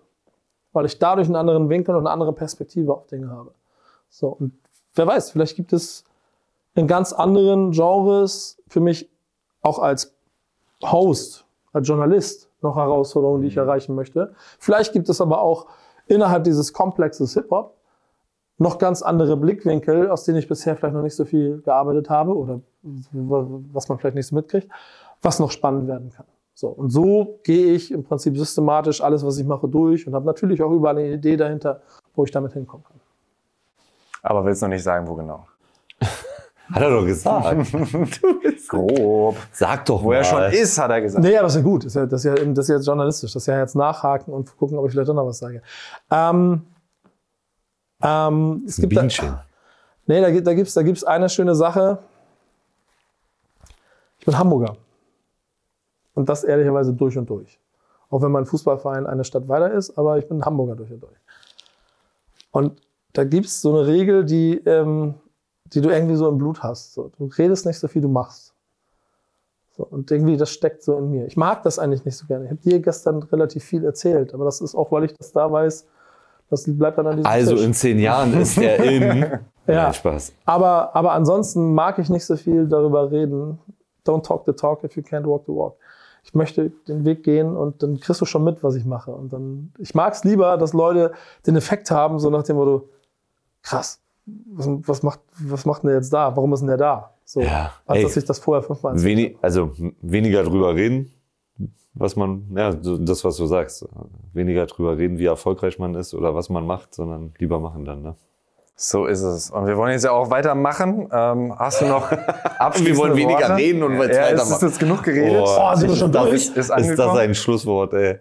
weil ich dadurch einen anderen Winkel und eine andere Perspektive auf Dinge habe. So, und wer weiß, vielleicht gibt es in ganz anderen Genres für mich auch als Host, als Journalist noch Herausforderungen, die ich mhm. erreichen möchte. Vielleicht gibt es aber auch innerhalb dieses Komplexes Hip-Hop noch ganz andere Blickwinkel, aus denen ich bisher vielleicht noch nicht so viel gearbeitet habe oder was man vielleicht nicht so mitkriegt, was noch spannend werden kann. So, und so gehe ich im Prinzip systematisch alles, was ich mache, durch und habe natürlich auch überall eine Idee dahinter, wo ich damit hinkommen kann. Aber willst du noch nicht sagen, wo genau? Hat er doch gesagt. du bist grob. Sag doch Wo mal. er schon ist, hat er gesagt. Nee, ja, das ist ja gut. Das ist ja, das ist ja, das ist ja journalistisch. Das ist ja jetzt nachhaken und gucken, ob ich vielleicht doch noch was sage. Ähm, ähm, es gibt Bienchen. da, nee, da, da gibt's da gibt's eine schöne Sache. Ich bin Hamburger. Und das ehrlicherweise durch und durch. Auch wenn mein Fußballverein eine Stadt weiter ist, aber ich bin Hamburger durch und durch. Und da gibt's so eine Regel, die... Ähm, die du irgendwie so im Blut hast. So. Du redest nicht so viel, du machst. So, und irgendwie, das steckt so in mir. Ich mag das eigentlich nicht so gerne. Ich habe dir gestern relativ viel erzählt, aber das ist auch, weil ich das da weiß, das bleibt dann an diesem Also Tisch. in zehn Jahren ist der in. ja, Spaß. Aber, aber ansonsten mag ich nicht so viel darüber reden. Don't talk the talk if you can't walk the walk. Ich möchte den Weg gehen und dann kriegst du schon mit, was ich mache. Und dann, ich mag es lieber, dass Leute den Effekt haben, so nach dem Motto, krass, was, was, macht, was macht denn der jetzt da? Warum ist denn der da? So, ja, als ey, dass ich das vorher fünfmal wenig, Also weniger drüber reden, was man, ja, das, was du sagst. Weniger drüber reden, wie erfolgreich man ist oder was man macht, sondern lieber machen dann, ne? So ist es. Und wir wollen jetzt ja auch weitermachen. Ähm, hast du noch abschließende Wir wollen weniger Worte? reden und ja, weitermachen. Ist jetzt genug geredet? Oh, sind wir schon durch? Ist, ist, ist das ein Schlusswort, ey?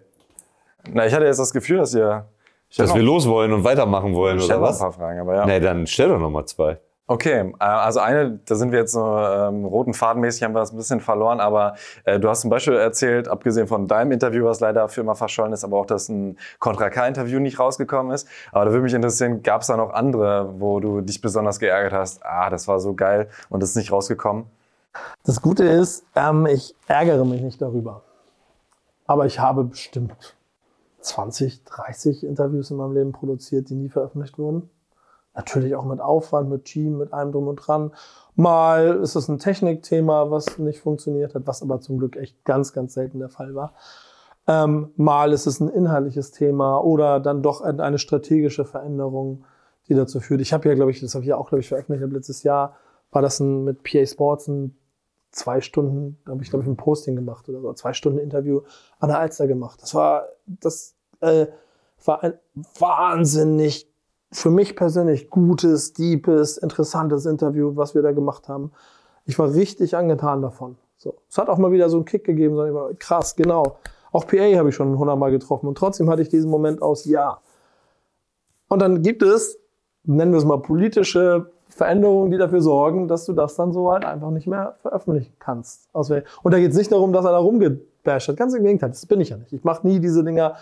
Na, ich hatte jetzt das Gefühl, dass ihr dass wir los wollen und weitermachen wollen, oder was? ein paar Fragen, aber ja. Nee, dann stell doch noch mal zwei. Okay, äh, also eine, da sind wir jetzt so ähm, roten Fadenmäßig, haben wir das ein bisschen verloren, aber äh, du hast zum Beispiel erzählt, abgesehen von deinem Interview, was leider für immer verschollen ist, aber auch, dass ein Contra K-Interview nicht rausgekommen ist. Aber da würde mich interessieren, gab es da noch andere, wo du dich besonders geärgert hast? Ah, das war so geil und das ist nicht rausgekommen? Das Gute ist, ähm, ich ärgere mich nicht darüber. Aber ich habe bestimmt 20, 30 Interviews in meinem Leben produziert, die nie veröffentlicht wurden. Natürlich auch mit Aufwand, mit Team, mit allem drum und dran. Mal ist es ein Technikthema, was nicht funktioniert hat, was aber zum Glück echt ganz, ganz selten der Fall war. Ähm, mal ist es ein inhaltliches Thema oder dann doch eine strategische Veränderung, die dazu führt. Ich habe ja, glaube ich, das habe ich ja auch, glaube ich, veröffentlicht, letztes Jahr war das ein, mit PA Sports ein zwei Stunden, da habe ich, glaube ich, ein Posting gemacht oder so, zwei Stunden Interview an der Alster gemacht. Das war, das äh, war ein wahnsinnig, für mich persönlich gutes, deepes, interessantes Interview, was wir da gemacht haben. Ich war richtig angetan davon. So. Es hat auch mal wieder so einen Kick gegeben, so, war, krass, genau. Auch PA habe ich schon hundertmal getroffen und trotzdem hatte ich diesen Moment aus Ja. Und dann gibt es, nennen wir es mal politische Veränderungen, die dafür sorgen, dass du das dann so halt einfach nicht mehr veröffentlichen kannst. Und da geht es nicht darum, dass er da rumgebasht hat. Ganz im Gegenteil, das bin ich ja nicht. Ich mache nie diese Dinger,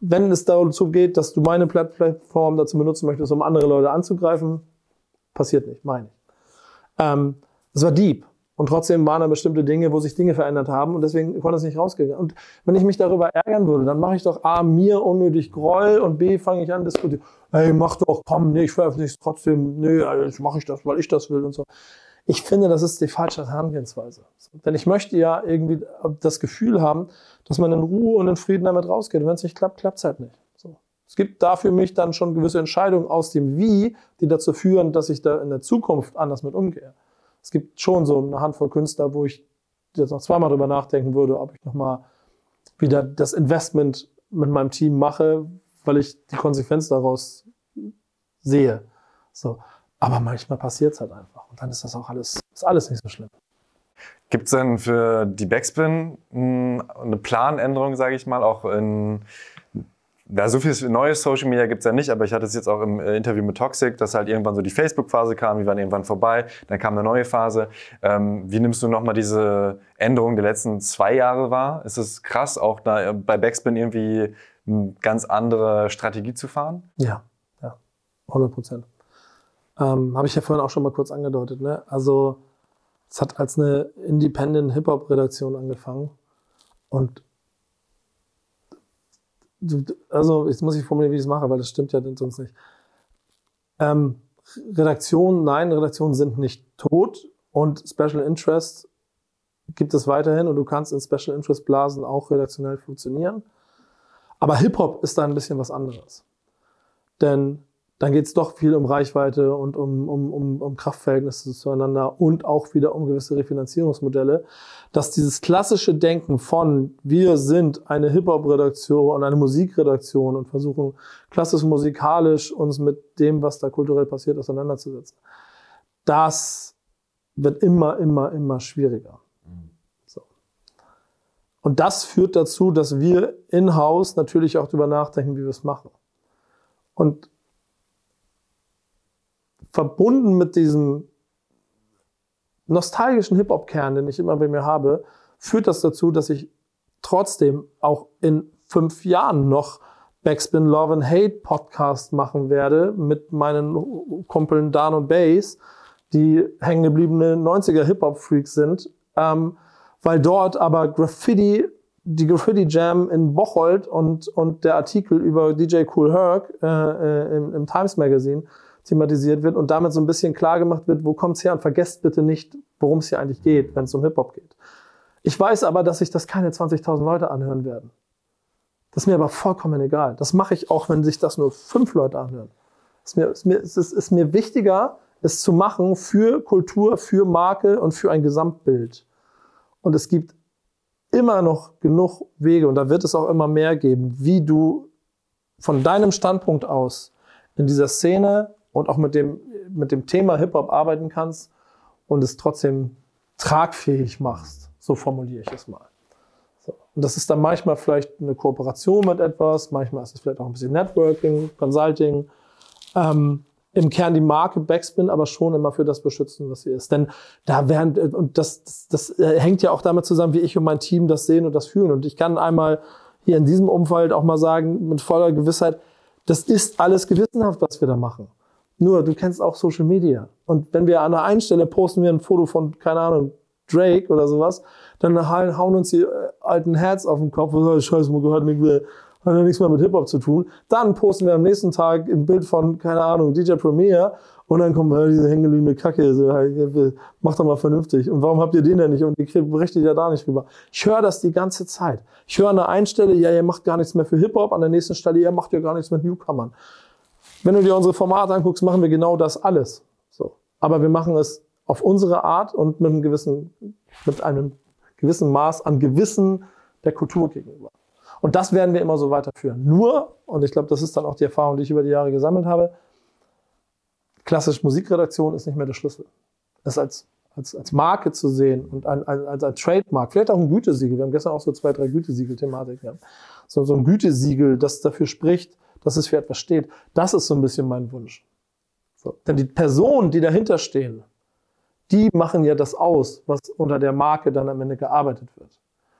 wenn es dazu geht, dass du meine Plattform dazu benutzen möchtest, um andere Leute anzugreifen. Passiert nicht, meine ich. Ähm, das war deep. Und trotzdem waren da bestimmte Dinge, wo sich Dinge verändert haben und deswegen konnte es nicht rausgehen. Und wenn ich mich darüber ärgern würde, dann mache ich doch A, mir unnötig Groll und B, fange ich an diskutieren. Hey, mach doch, komm, nee, ich veröffentliche es trotzdem, nee, jetzt mache ich das, weil ich das will und so. Ich finde, das ist die falsche Herangehensweise. Denn ich möchte ja irgendwie das Gefühl haben, dass man in Ruhe und in Frieden damit rausgeht. Und wenn es nicht klappt, klappt es halt nicht. So. Es gibt da für mich dann schon gewisse Entscheidungen aus dem Wie, die dazu führen, dass ich da in der Zukunft anders mit umgehe es gibt schon so eine Handvoll Künstler, wo ich jetzt noch zweimal drüber nachdenken würde, ob ich nochmal wieder das Investment mit meinem Team mache, weil ich die Konsequenz daraus sehe. So. Aber manchmal passiert es halt einfach. Und dann ist das auch alles, ist alles nicht so schlimm. Gibt es denn für die Backspin eine Planänderung, sage ich mal, auch in ja, so viel neues Social Media gibt's ja nicht, aber ich hatte es jetzt auch im äh, Interview mit Toxic, dass halt irgendwann so die Facebook-Phase kam, die waren irgendwann vorbei, dann kam eine neue Phase. Ähm, wie nimmst du nochmal diese Änderung der letzten zwei Jahre wahr? Ist es krass, auch da bei Backspin irgendwie eine ganz andere Strategie zu fahren? Ja, ja, 100 Prozent. Ähm, Habe ich ja vorhin auch schon mal kurz angedeutet. Ne? Also es hat als eine Independent Hip-Hop-Redaktion angefangen und also jetzt muss ich formulieren, wie ich es mache, weil das stimmt ja sonst nicht. Ähm, Redaktionen, nein, Redaktionen sind nicht tot und Special Interest gibt es weiterhin und du kannst in Special Interest Blasen auch redaktionell funktionieren. Aber Hip-Hop ist da ein bisschen was anderes. Denn dann geht es doch viel um Reichweite und um, um, um, um Kraftverhältnisse zueinander und auch wieder um gewisse Refinanzierungsmodelle, dass dieses klassische Denken von wir sind eine Hip-Hop-Redaktion und eine Musikredaktion und versuchen klassisch musikalisch uns mit dem, was da kulturell passiert, auseinanderzusetzen, das wird immer, immer, immer schwieriger. So. Und das führt dazu, dass wir in-house natürlich auch darüber nachdenken, wie wir es machen. Und verbunden mit diesem nostalgischen Hip-Hop-Kern, den ich immer bei mir habe, führt das dazu, dass ich trotzdem auch in fünf Jahren noch Backspin Love and Hate Podcast machen werde mit meinen Kumpeln Dan und Bass, die hängengebliebene 90er Hip-Hop-Freaks sind, ähm, weil dort aber Graffiti, die Graffiti Jam in Bocholt und, und der Artikel über DJ Cool Herc äh, äh, im, im Times Magazine thematisiert wird und damit so ein bisschen klar gemacht wird, wo kommt's her und vergesst bitte nicht, worum es hier eigentlich geht, wenn es um Hip-Hop geht. Ich weiß aber, dass sich das keine 20.000 Leute anhören werden. Das ist mir aber vollkommen egal. Das mache ich auch, wenn sich das nur fünf Leute anhören. Es ist mir, ist mir, ist, ist mir wichtiger, es zu machen für Kultur, für Marke und für ein Gesamtbild. Und es gibt immer noch genug Wege und da wird es auch immer mehr geben, wie du von deinem Standpunkt aus in dieser Szene und auch mit dem, mit dem Thema Hip-Hop arbeiten kannst und es trotzdem tragfähig machst. So formuliere ich es mal. So. Und das ist dann manchmal vielleicht eine Kooperation mit etwas, manchmal ist es vielleicht auch ein bisschen Networking, Consulting. Ähm, Im Kern die Marke Backspin, aber schon immer für das beschützen, was sie ist. Denn da werden, und das, das, das äh, hängt ja auch damit zusammen, wie ich und mein Team das sehen und das fühlen. Und ich kann einmal hier in diesem Umfeld auch mal sagen, mit voller Gewissheit, das ist alles gewissenhaft, was wir da machen. Nur, du kennst auch Social Media. Und wenn wir an der einen Stelle posten wir ein Foto von, keine Ahnung, Drake oder sowas, dann hauen uns die äh, alten Herz auf den Kopf und sagen, scheiße, man gehört nicht mehr. hat ja nichts mehr mit Hip-Hop zu tun. Dann posten wir am nächsten Tag ein Bild von, keine Ahnung, DJ Premier und dann kommt äh, diese hängelige Kacke, so, mach doch mal vernünftig. Und warum habt ihr den denn nicht? Und ihr berichtet ja da nicht drüber. Ich höre das die ganze Zeit. Ich höre an der einen Stelle, ja, ihr macht gar nichts mehr für Hip-Hop, an der nächsten Stelle, ihr macht ja gar nichts mit Newcomern. Wenn du dir unsere Formate anguckst, machen wir genau das alles. So. Aber wir machen es auf unsere Art und mit einem gewissen, mit einem gewissen Maß an Gewissen der Kultur gegenüber. Und das werden wir immer so weiterführen. Nur, und ich glaube, das ist dann auch die Erfahrung, die ich über die Jahre gesammelt habe, klassische Musikredaktion ist nicht mehr der Schlüssel. Das als, als, als Marke zu sehen und ein, ein, als ein Trademark, vielleicht auch ein Gütesiegel. Wir haben gestern auch so zwei, drei Gütesiegel-Thematiken So, so ein Gütesiegel, das dafür spricht, dass es für etwas steht. Das ist so ein bisschen mein Wunsch. So. Denn die Personen, die dahinter stehen, die machen ja das aus, was unter der Marke dann am Ende gearbeitet wird.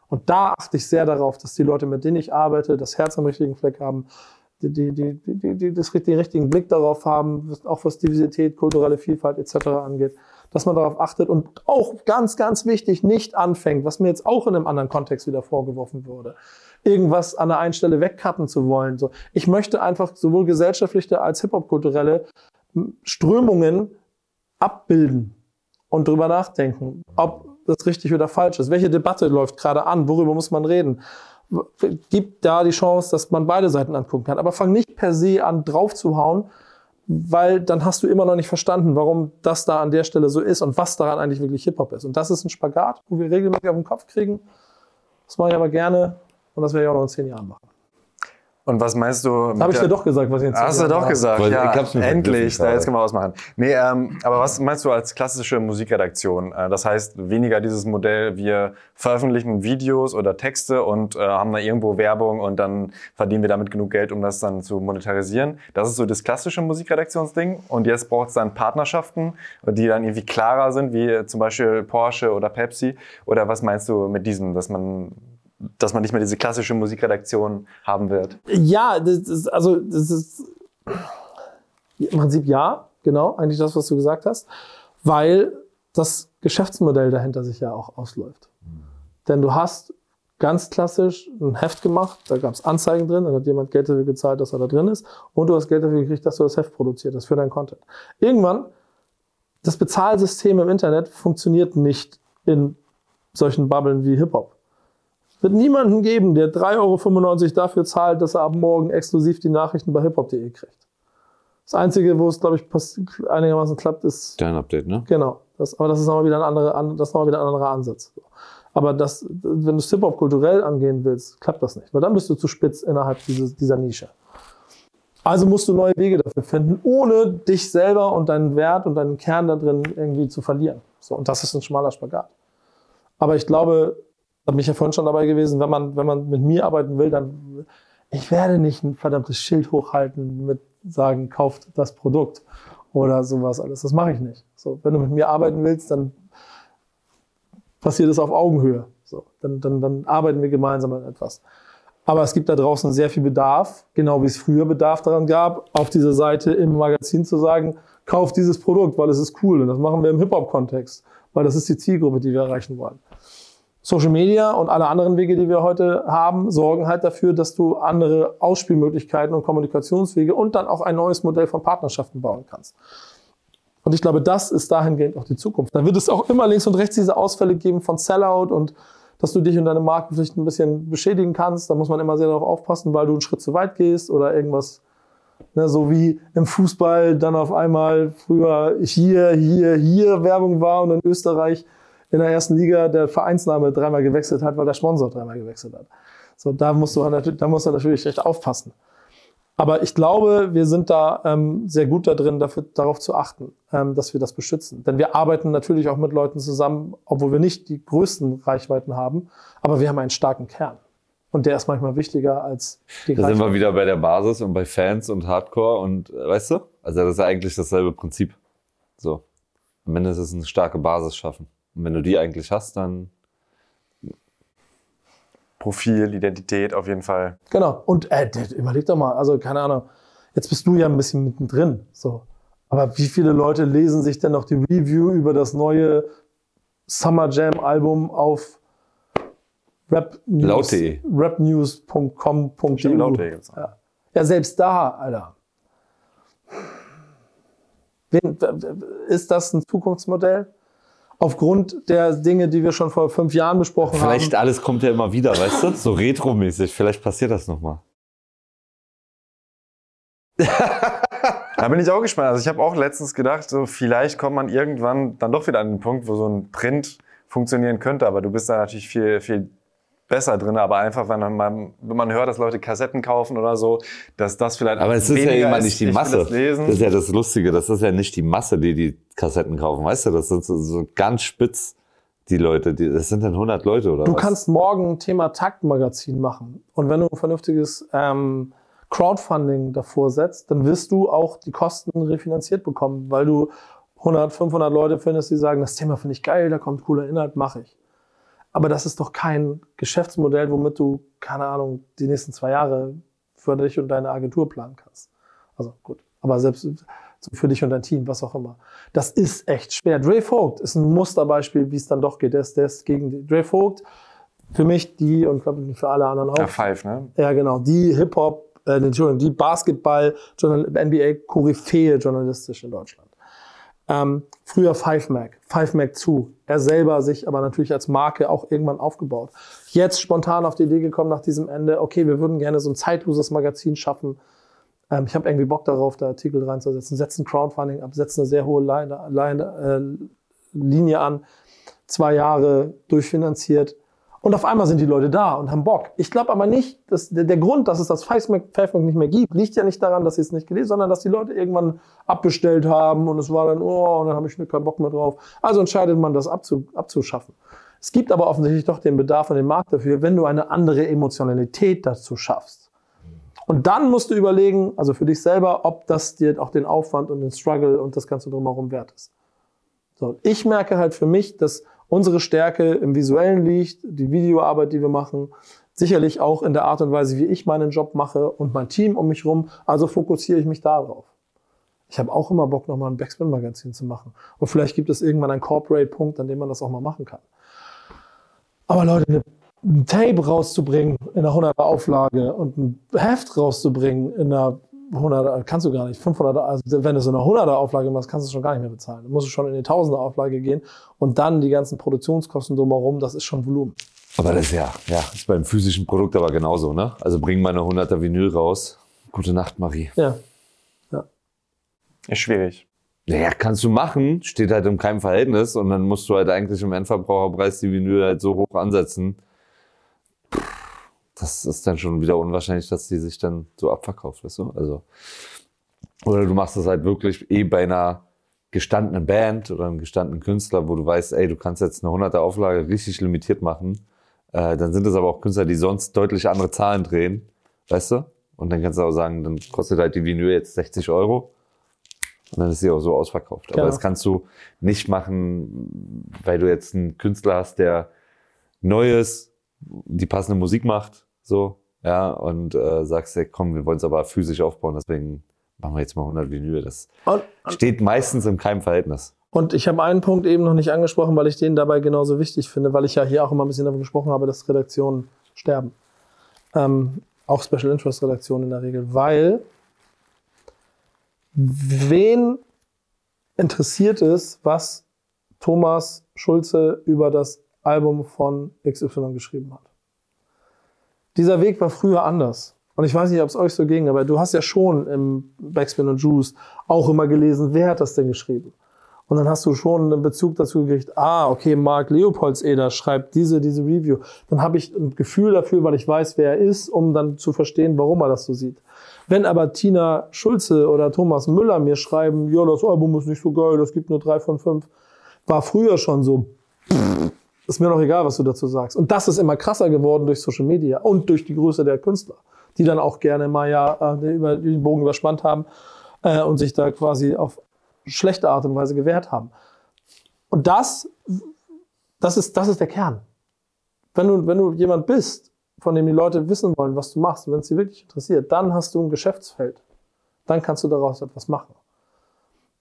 Und da achte ich sehr darauf, dass die Leute, mit denen ich arbeite, das Herz am richtigen Fleck haben, die, die, die, die, die das, den richtigen Blick darauf haben, auch was Diversität, kulturelle Vielfalt etc. angeht, dass man darauf achtet und auch ganz, ganz wichtig nicht anfängt, was mir jetzt auch in einem anderen Kontext wieder vorgeworfen wurde, irgendwas an der einen Stelle wegcutten zu wollen. So, ich möchte einfach sowohl gesellschaftliche als Hip-Hop-kulturelle Strömungen abbilden und drüber nachdenken, ob das richtig oder falsch ist. Welche Debatte läuft gerade an? Worüber muss man reden? Gibt da die Chance, dass man beide Seiten angucken kann. Aber fang nicht per se an, drauf zu hauen, weil dann hast du immer noch nicht verstanden, warum das da an der Stelle so ist und was daran eigentlich wirklich Hip-Hop ist. Und das ist ein Spagat, wo wir regelmäßig auf den Kopf kriegen. Das mache ich aber gerne und das werde ich auch noch in zehn Jahren machen. Und was meinst du? Habe ich dir doch gesagt, was ich jetzt Hast du doch gesagt, Weil ja, endlich, da jetzt können wir ausmachen. Nee, ähm, aber was meinst du als klassische Musikredaktion? Äh, das heißt, weniger dieses Modell, wir veröffentlichen Videos oder Texte und äh, haben da irgendwo Werbung und dann verdienen wir damit genug Geld, um das dann zu monetarisieren. Das ist so das klassische Musikredaktionsding. Und jetzt braucht es dann Partnerschaften, die dann irgendwie klarer sind, wie zum Beispiel Porsche oder Pepsi. Oder was meinst du mit diesem, dass man dass man nicht mehr diese klassische Musikredaktion haben wird? Ja, das ist, also das ist im Prinzip ja, genau, eigentlich das, was du gesagt hast, weil das Geschäftsmodell dahinter sich ja auch ausläuft. Mhm. Denn du hast ganz klassisch ein Heft gemacht, da gab es Anzeigen drin, dann hat jemand Geld dafür gezahlt, dass er da drin ist und du hast Geld dafür gekriegt, dass du das Heft produziert hast für deinen Content. Irgendwann, das Bezahlsystem im Internet funktioniert nicht in solchen Bubblen wie Hip-Hop wird niemanden geben, der 3,95 Euro dafür zahlt, dass er ab morgen exklusiv die Nachrichten bei hiphop.de kriegt. Das Einzige, wo es, glaube ich, einigermaßen klappt, ist. Dein Update, ne? Genau. Das, aber das ist nochmal wieder ein anderer, das ist nochmal wieder ein anderer Ansatz. Aber das, wenn du Hip-Hop kulturell angehen willst, klappt das nicht. Weil dann bist du zu spitz innerhalb dieses, dieser Nische. Also musst du neue Wege dafür finden, ohne dich selber und deinen Wert und deinen Kern da drin irgendwie zu verlieren. So, und das ist ein schmaler Spagat. Aber ich glaube, da bin ich ja vorhin schon dabei gewesen, wenn man, wenn man mit mir arbeiten will, dann, ich werde nicht ein verdammtes Schild hochhalten mit sagen, kauft das Produkt oder sowas alles. Das mache ich nicht. So, wenn du mit mir arbeiten willst, dann passiert es auf Augenhöhe. So, dann, dann, dann arbeiten wir gemeinsam an etwas. Aber es gibt da draußen sehr viel Bedarf, genau wie es früher Bedarf daran gab, auf dieser Seite im Magazin zu sagen, kauf dieses Produkt, weil es ist cool. Und das machen wir im Hip-Hop-Kontext, weil das ist die Zielgruppe, die wir erreichen wollen. Social Media und alle anderen Wege, die wir heute haben, sorgen halt dafür, dass du andere Ausspielmöglichkeiten und Kommunikationswege und dann auch ein neues Modell von Partnerschaften bauen kannst. Und ich glaube, das ist dahingehend auch die Zukunft. Dann wird es auch immer links und rechts diese Ausfälle geben von Sellout und dass du dich und deine Marke vielleicht ein bisschen beschädigen kannst. Da muss man immer sehr darauf aufpassen, weil du einen Schritt zu weit gehst oder irgendwas, ne, so wie im Fußball dann auf einmal früher hier, hier, hier Werbung war und in Österreich in der ersten Liga der Vereinsname dreimal gewechselt hat, weil der Sponsor dreimal gewechselt hat. So, da musst du, da musst du natürlich recht aufpassen. Aber ich glaube, wir sind da ähm, sehr gut da drin, dafür, darauf zu achten, ähm, dass wir das beschützen. Denn wir arbeiten natürlich auch mit Leuten zusammen, obwohl wir nicht die größten Reichweiten haben, aber wir haben einen starken Kern. Und der ist manchmal wichtiger als die Da sind wir wieder bei der Basis und bei Fans und Hardcore und äh, weißt du? Also das ist eigentlich dasselbe Prinzip. So. Am Ende ist es eine starke Basis schaffen. Und wenn du die eigentlich hast, dann Profil, Identität auf jeden Fall. Genau. Und äh, überleg doch mal, also keine Ahnung, jetzt bist du ja ein bisschen mittendrin. So. Aber wie viele Leute lesen sich denn noch die Review über das neue Summer Jam Album auf rapnews. Stimmt, laut.de gibt's auch. Ja. ja, selbst da, Alter. Ist das ein Zukunftsmodell? Aufgrund der Dinge, die wir schon vor fünf Jahren besprochen Vielleicht haben. alles kommt ja immer wieder, weißt du? So retromäßig. Vielleicht passiert das nochmal. Da bin ich auch gespannt. Also ich habe auch letztens gedacht, so vielleicht kommt man irgendwann dann doch wieder an den Punkt, wo so ein Print funktionieren könnte. Aber du bist da natürlich viel, viel besser drin. Aber einfach, wenn man, wenn man hört, dass Leute Kassetten kaufen oder so, dass das vielleicht Aber es ist ja immer nicht die Masse. Das lesen. Das ist ja das Lustige. Das ist ja nicht die Masse, die die Kassetten kaufen. Weißt du, das sind so, so ganz spitz die Leute. Die, das sind dann 100 Leute oder Du was? kannst morgen ein Thema Taktmagazin machen. Und wenn du ein vernünftiges ähm, Crowdfunding davor setzt, dann wirst du auch die Kosten refinanziert bekommen, weil du 100, 500 Leute findest, die sagen, das Thema finde ich geil, da kommt cooler Inhalt, mache ich. Aber das ist doch kein Geschäftsmodell, womit du, keine Ahnung, die nächsten zwei Jahre für dich und deine Agentur planen kannst. Also gut, aber selbst für dich und dein Team, was auch immer. Das ist echt schwer. Dre Vogt ist ein Musterbeispiel, wie es dann doch geht. Der ist, der ist gegen die. Dre Vogt, für mich die und glaube ich für alle anderen auch. Ja, Five, ne? Ja, genau. Die Hip-Hop, äh, Entschuldigung, die Basketball, NBA-Koryphäe journalistisch in Deutschland. Ähm, früher Five Mac, Five Mac zu. Er selber sich aber natürlich als Marke auch irgendwann aufgebaut. Jetzt spontan auf die Idee gekommen nach diesem Ende, okay, wir würden gerne so ein zeitloses Magazin schaffen. Ähm, ich habe irgendwie Bock darauf, da Artikel reinzusetzen. Setzen Crowdfunding ab, setzen eine sehr hohe Line, Line, äh, Linie an. Zwei Jahre durchfinanziert. Und auf einmal sind die Leute da und haben Bock. Ich glaube aber nicht, dass der, der Grund, dass es das Facebook nicht mehr gibt, liegt ja nicht daran, dass sie es nicht gelesen, sondern dass die Leute irgendwann abbestellt haben und es war dann, oh, und dann habe ich keinen Bock mehr drauf. Also entscheidet man, das abzu, abzuschaffen. Es gibt aber offensichtlich doch den Bedarf und den Markt dafür, wenn du eine andere Emotionalität dazu schaffst. Und dann musst du überlegen, also für dich selber, ob das dir auch den Aufwand und den Struggle und das Ganze drumherum wert ist. So, ich merke halt für mich, dass unsere Stärke im Visuellen liegt, die Videoarbeit, die wir machen, sicherlich auch in der Art und Weise, wie ich meinen Job mache und mein Team um mich rum. Also fokussiere ich mich darauf. Ich habe auch immer Bock, nochmal ein Backspin-Magazin zu machen. Und vielleicht gibt es irgendwann einen Corporate-Punkt, an dem man das auch mal machen kann. Aber Leute, ein Tape rauszubringen in einer 100er Auflage und ein Heft rauszubringen in einer 100er, kannst du gar nicht, 500er, also wenn du so eine 100er Auflage machst, kannst du es schon gar nicht mehr bezahlen. Du musst schon in die 1000er Auflage gehen und dann die ganzen Produktionskosten drumherum, das ist schon Volumen. Aber das ist ja, ja, ist beim physischen Produkt aber genauso, ne? Also bring mal eine 100er Vinyl raus. Gute Nacht, Marie. Ja. Ist schwierig. Naja, kannst du machen, steht halt in keinem Verhältnis und dann musst du halt eigentlich im Endverbraucherpreis die Vinyl halt so hoch ansetzen. Das ist dann schon wieder unwahrscheinlich, dass die sich dann so abverkauft, weißt du? Also, oder du machst das halt wirklich eh bei einer gestandenen Band oder einem gestandenen Künstler, wo du weißt, ey, du kannst jetzt eine 100er Auflage richtig limitiert machen. Äh, dann sind es aber auch Künstler, die sonst deutlich andere Zahlen drehen, weißt du? Und dann kannst du auch sagen, dann kostet halt die Vinyl jetzt 60 Euro. Und dann ist sie auch so ausverkauft. Genau. Aber das kannst du nicht machen, weil du jetzt einen Künstler hast, der Neues, die passende Musik macht, so, ja, und äh, sagst, ey, komm, wir wollen es aber physisch aufbauen, deswegen machen wir jetzt mal 100 Vinyl. Das Und, steht meistens in keinem Verhältnis. und ich habe einen Punkt eben noch nicht angesprochen, weil ich den dabei genauso wichtig finde, weil ich ja hier auch immer ein bisschen davon gesprochen habe, dass Redaktionen sterben. Ähm, auch Special Interest Redaktionen in der Regel, weil wen interessiert es, was Thomas Schulze über das Album von XY geschrieben hat? Dieser Weg war früher anders. Und ich weiß nicht, ob es euch so ging, aber du hast ja schon im Backspin und Juice auch immer gelesen, wer hat das denn geschrieben? Und dann hast du schon einen Bezug dazu gekriegt, ah, okay, Marc Leopoldseder schreibt diese, diese Review. Dann habe ich ein Gefühl dafür, weil ich weiß, wer er ist, um dann zu verstehen, warum er das so sieht. Wenn aber Tina Schulze oder Thomas Müller mir schreiben, ja, das Album ist nicht so geil, das gibt nur drei von fünf, war früher schon so, ist mir noch egal, was du dazu sagst. Und das ist immer krasser geworden durch Social Media und durch die Größe der Künstler, die dann auch gerne mal ja äh, über den Bogen überspannt haben äh, und sich da quasi auf schlechte Art und Weise gewehrt haben. Und das, das ist, das ist der Kern. Wenn du, wenn du jemand bist, von dem die Leute wissen wollen, was du machst, wenn es sie wirklich interessiert, dann hast du ein Geschäftsfeld. Dann kannst du daraus etwas machen.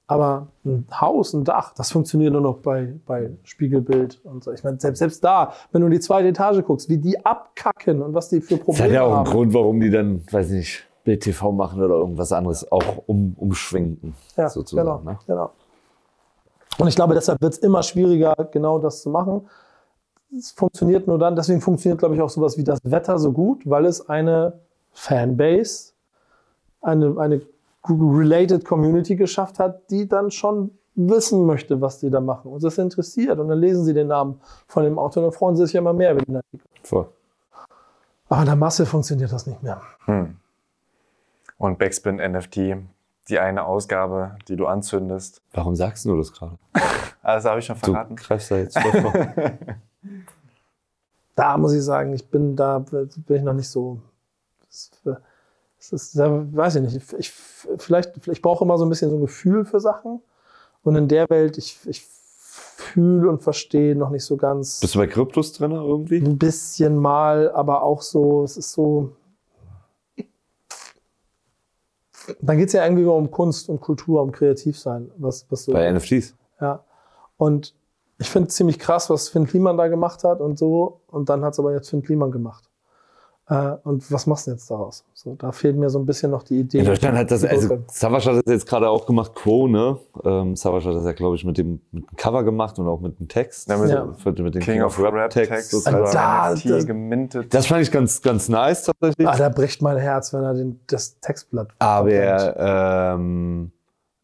Aber ein Haus, ein Dach, das funktioniert nur noch bei, bei Spiegelbild und so. Ich meine, selbst, selbst da, wenn du in die zweite Etage guckst, wie die abkacken und was die für Das Probleme hat ja auch einen haben. Grund, warum die dann, weiß nicht, BTV machen oder irgendwas anderes, auch um, umschwenken. Ja, sozusagen. genau, Ne? genau. Und ich glaube, deshalb wird es immer schwieriger, genau das zu machen. Es funktioniert nur dann, deswegen funktioniert, glaube ich, auch sowas wie das Wetter so gut, weil es eine Fanbase, eine, eine related Community geschafft hat, die dann schon wissen möchte, was die da machen. Und das interessiert. Und dann lesen sie den Namen von dem Auto und dann freuen sie sich immer mehr über den Artikel. Voll. Aber in der Masse funktioniert das nicht mehr. Hm. Und Backspin NFT, die eine Ausgabe, die du anzündest. Warum sagst du das gerade? Also habe ich schon Du verraten. greifst da jetzt da muss ich sagen, ich bin da bin ich noch nicht so. Es ist, weiß ich nicht. Ich, ich, vielleicht, ich brauche immer so ein bisschen so ein Gefühl für Sachen. Und in der Welt, ich, ich fühle und verstehe noch nicht so ganz. Bist du bei Kryptos drin irgendwie? Ein bisschen mal, aber auch so, es ist so. Dann geht es ja irgendwie um Kunst und Kultur, um Kreativsein, was, was so. Bei NFTs. Ja. Und ich finde ziemlich krass, was Finn Kliman da gemacht hat und so. Und dann hat es aber jetzt Finn Kliman gemacht. Äh, und was machst du jetzt daraus? So, da fehlt mir so ein bisschen noch die Idee. In Deutschland hat das, also. Savage hat das jetzt gerade auch gemacht, Quo, ne? Ähm, Savage hat das ja, glaube ich, mit dem, mit dem Cover gemacht und auch mit dem Text. Ja, mit Ja. Mit, mit dem King of Rap Text sozusagen. Also da- als da- gemintet. Das fand ich ganz, ganz nice tatsächlich. Ah, da bricht mein Herz, wenn er den, das Textblatt Aber ähm,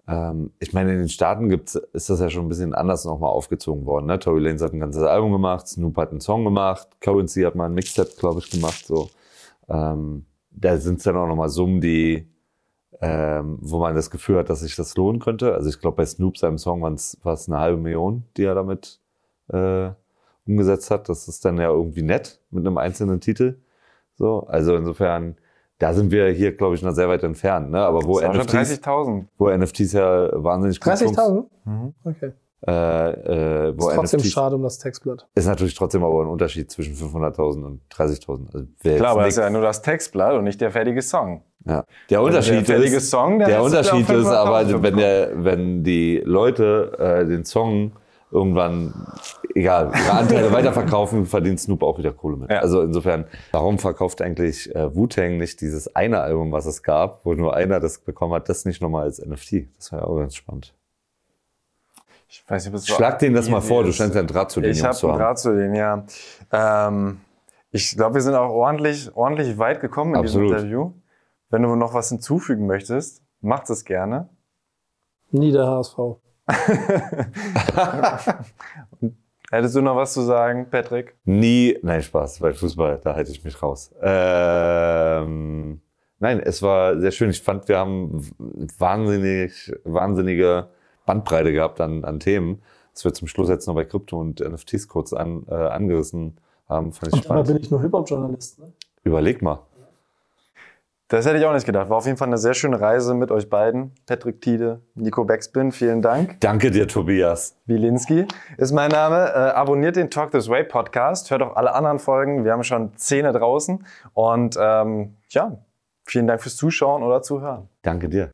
ähm, ich meine, in den Staaten gibt's, ist das ja schon ein bisschen anders nochmal aufgezogen worden. Ne? Tory Lanez hat ein ganzes Album gemacht, Snoop hat einen Song gemacht, Currency hat mal ein Mixtape, glaube ich, gemacht. So. Ähm, da sind es dann auch nochmal Summen, die, ähm, wo man das Gefühl hat, dass sich das lohnen könnte. Also ich glaube, bei Snoop seinem Song war es eine halbe Million, die er damit äh, umgesetzt hat. Das ist dann ja irgendwie nett mit einem einzelnen Titel. So, also insofern, da sind wir hier, glaube ich, noch sehr weit entfernt. Ne? Aber wo NFTs, 30.000. wo NFTs ja wahnsinnig gut 30.000? Mhm. Okay. Äh, äh, wo Ist trotzdem NFTs schade um das Textblatt. ist natürlich trotzdem aber ein Unterschied zwischen 500.000 und 30.000. Also Klar, aber das ist ja nur das Textblatt und nicht der fertige Song. ja. Der der Unterschied fertige ist, Song, der der ist Unterschied ist aber, 500.000 wenn der, wenn die Leute äh, den Song irgendwann, egal, ihre Anteile weiterverkaufen, verdient Snoop auch wieder Kohle mit. Ja. Also insofern, warum verkauft eigentlich äh, Wu-Tang nicht dieses eine Album, was es gab, wo nur einer das bekommen hat, das nicht nochmal als NFT? Das wäre ja auch ganz spannend. Ich weiß nicht, ob so Schlag denen das mal vor, du scheinst ja einen Draht zu den Ich Jungs habe zu einen haben. Draht zu denen, ja. Ähm, ich glaube, wir sind auch ordentlich, ordentlich weit gekommen in Absolut. diesem Interview. Wenn du noch was hinzufügen möchtest, macht es gerne. Nie der HSV. Hättest du noch was zu sagen, Patrick? Nie, nein, Spaß, bei Fußball, da halte ich mich raus. Ähm, nein, es war sehr schön. Ich fand, wir haben wahnsinnig, wahnsinnige Bandbreite gehabt an, an Themen. Das wir zum Schluss jetzt noch bei Krypto und NFTs kurz an, äh, angerissen haben, fand ich Und spannend. bin ich nur Hip-Hop-Journalist. Ne? Überleg mal. Das hätte ich auch nicht gedacht. War auf jeden Fall eine sehr schöne Reise mit euch beiden. Patrick Tiede, Nico Backspin, vielen Dank. Danke dir, Tobias. Wilinski ist mein Name. Äh, abonniert den Talk This Way Podcast. Hört auch alle anderen Folgen. Wir haben schon Zähne draußen. Und ähm, ja, vielen Dank fürs Zuschauen oder Zuhören. Danke dir.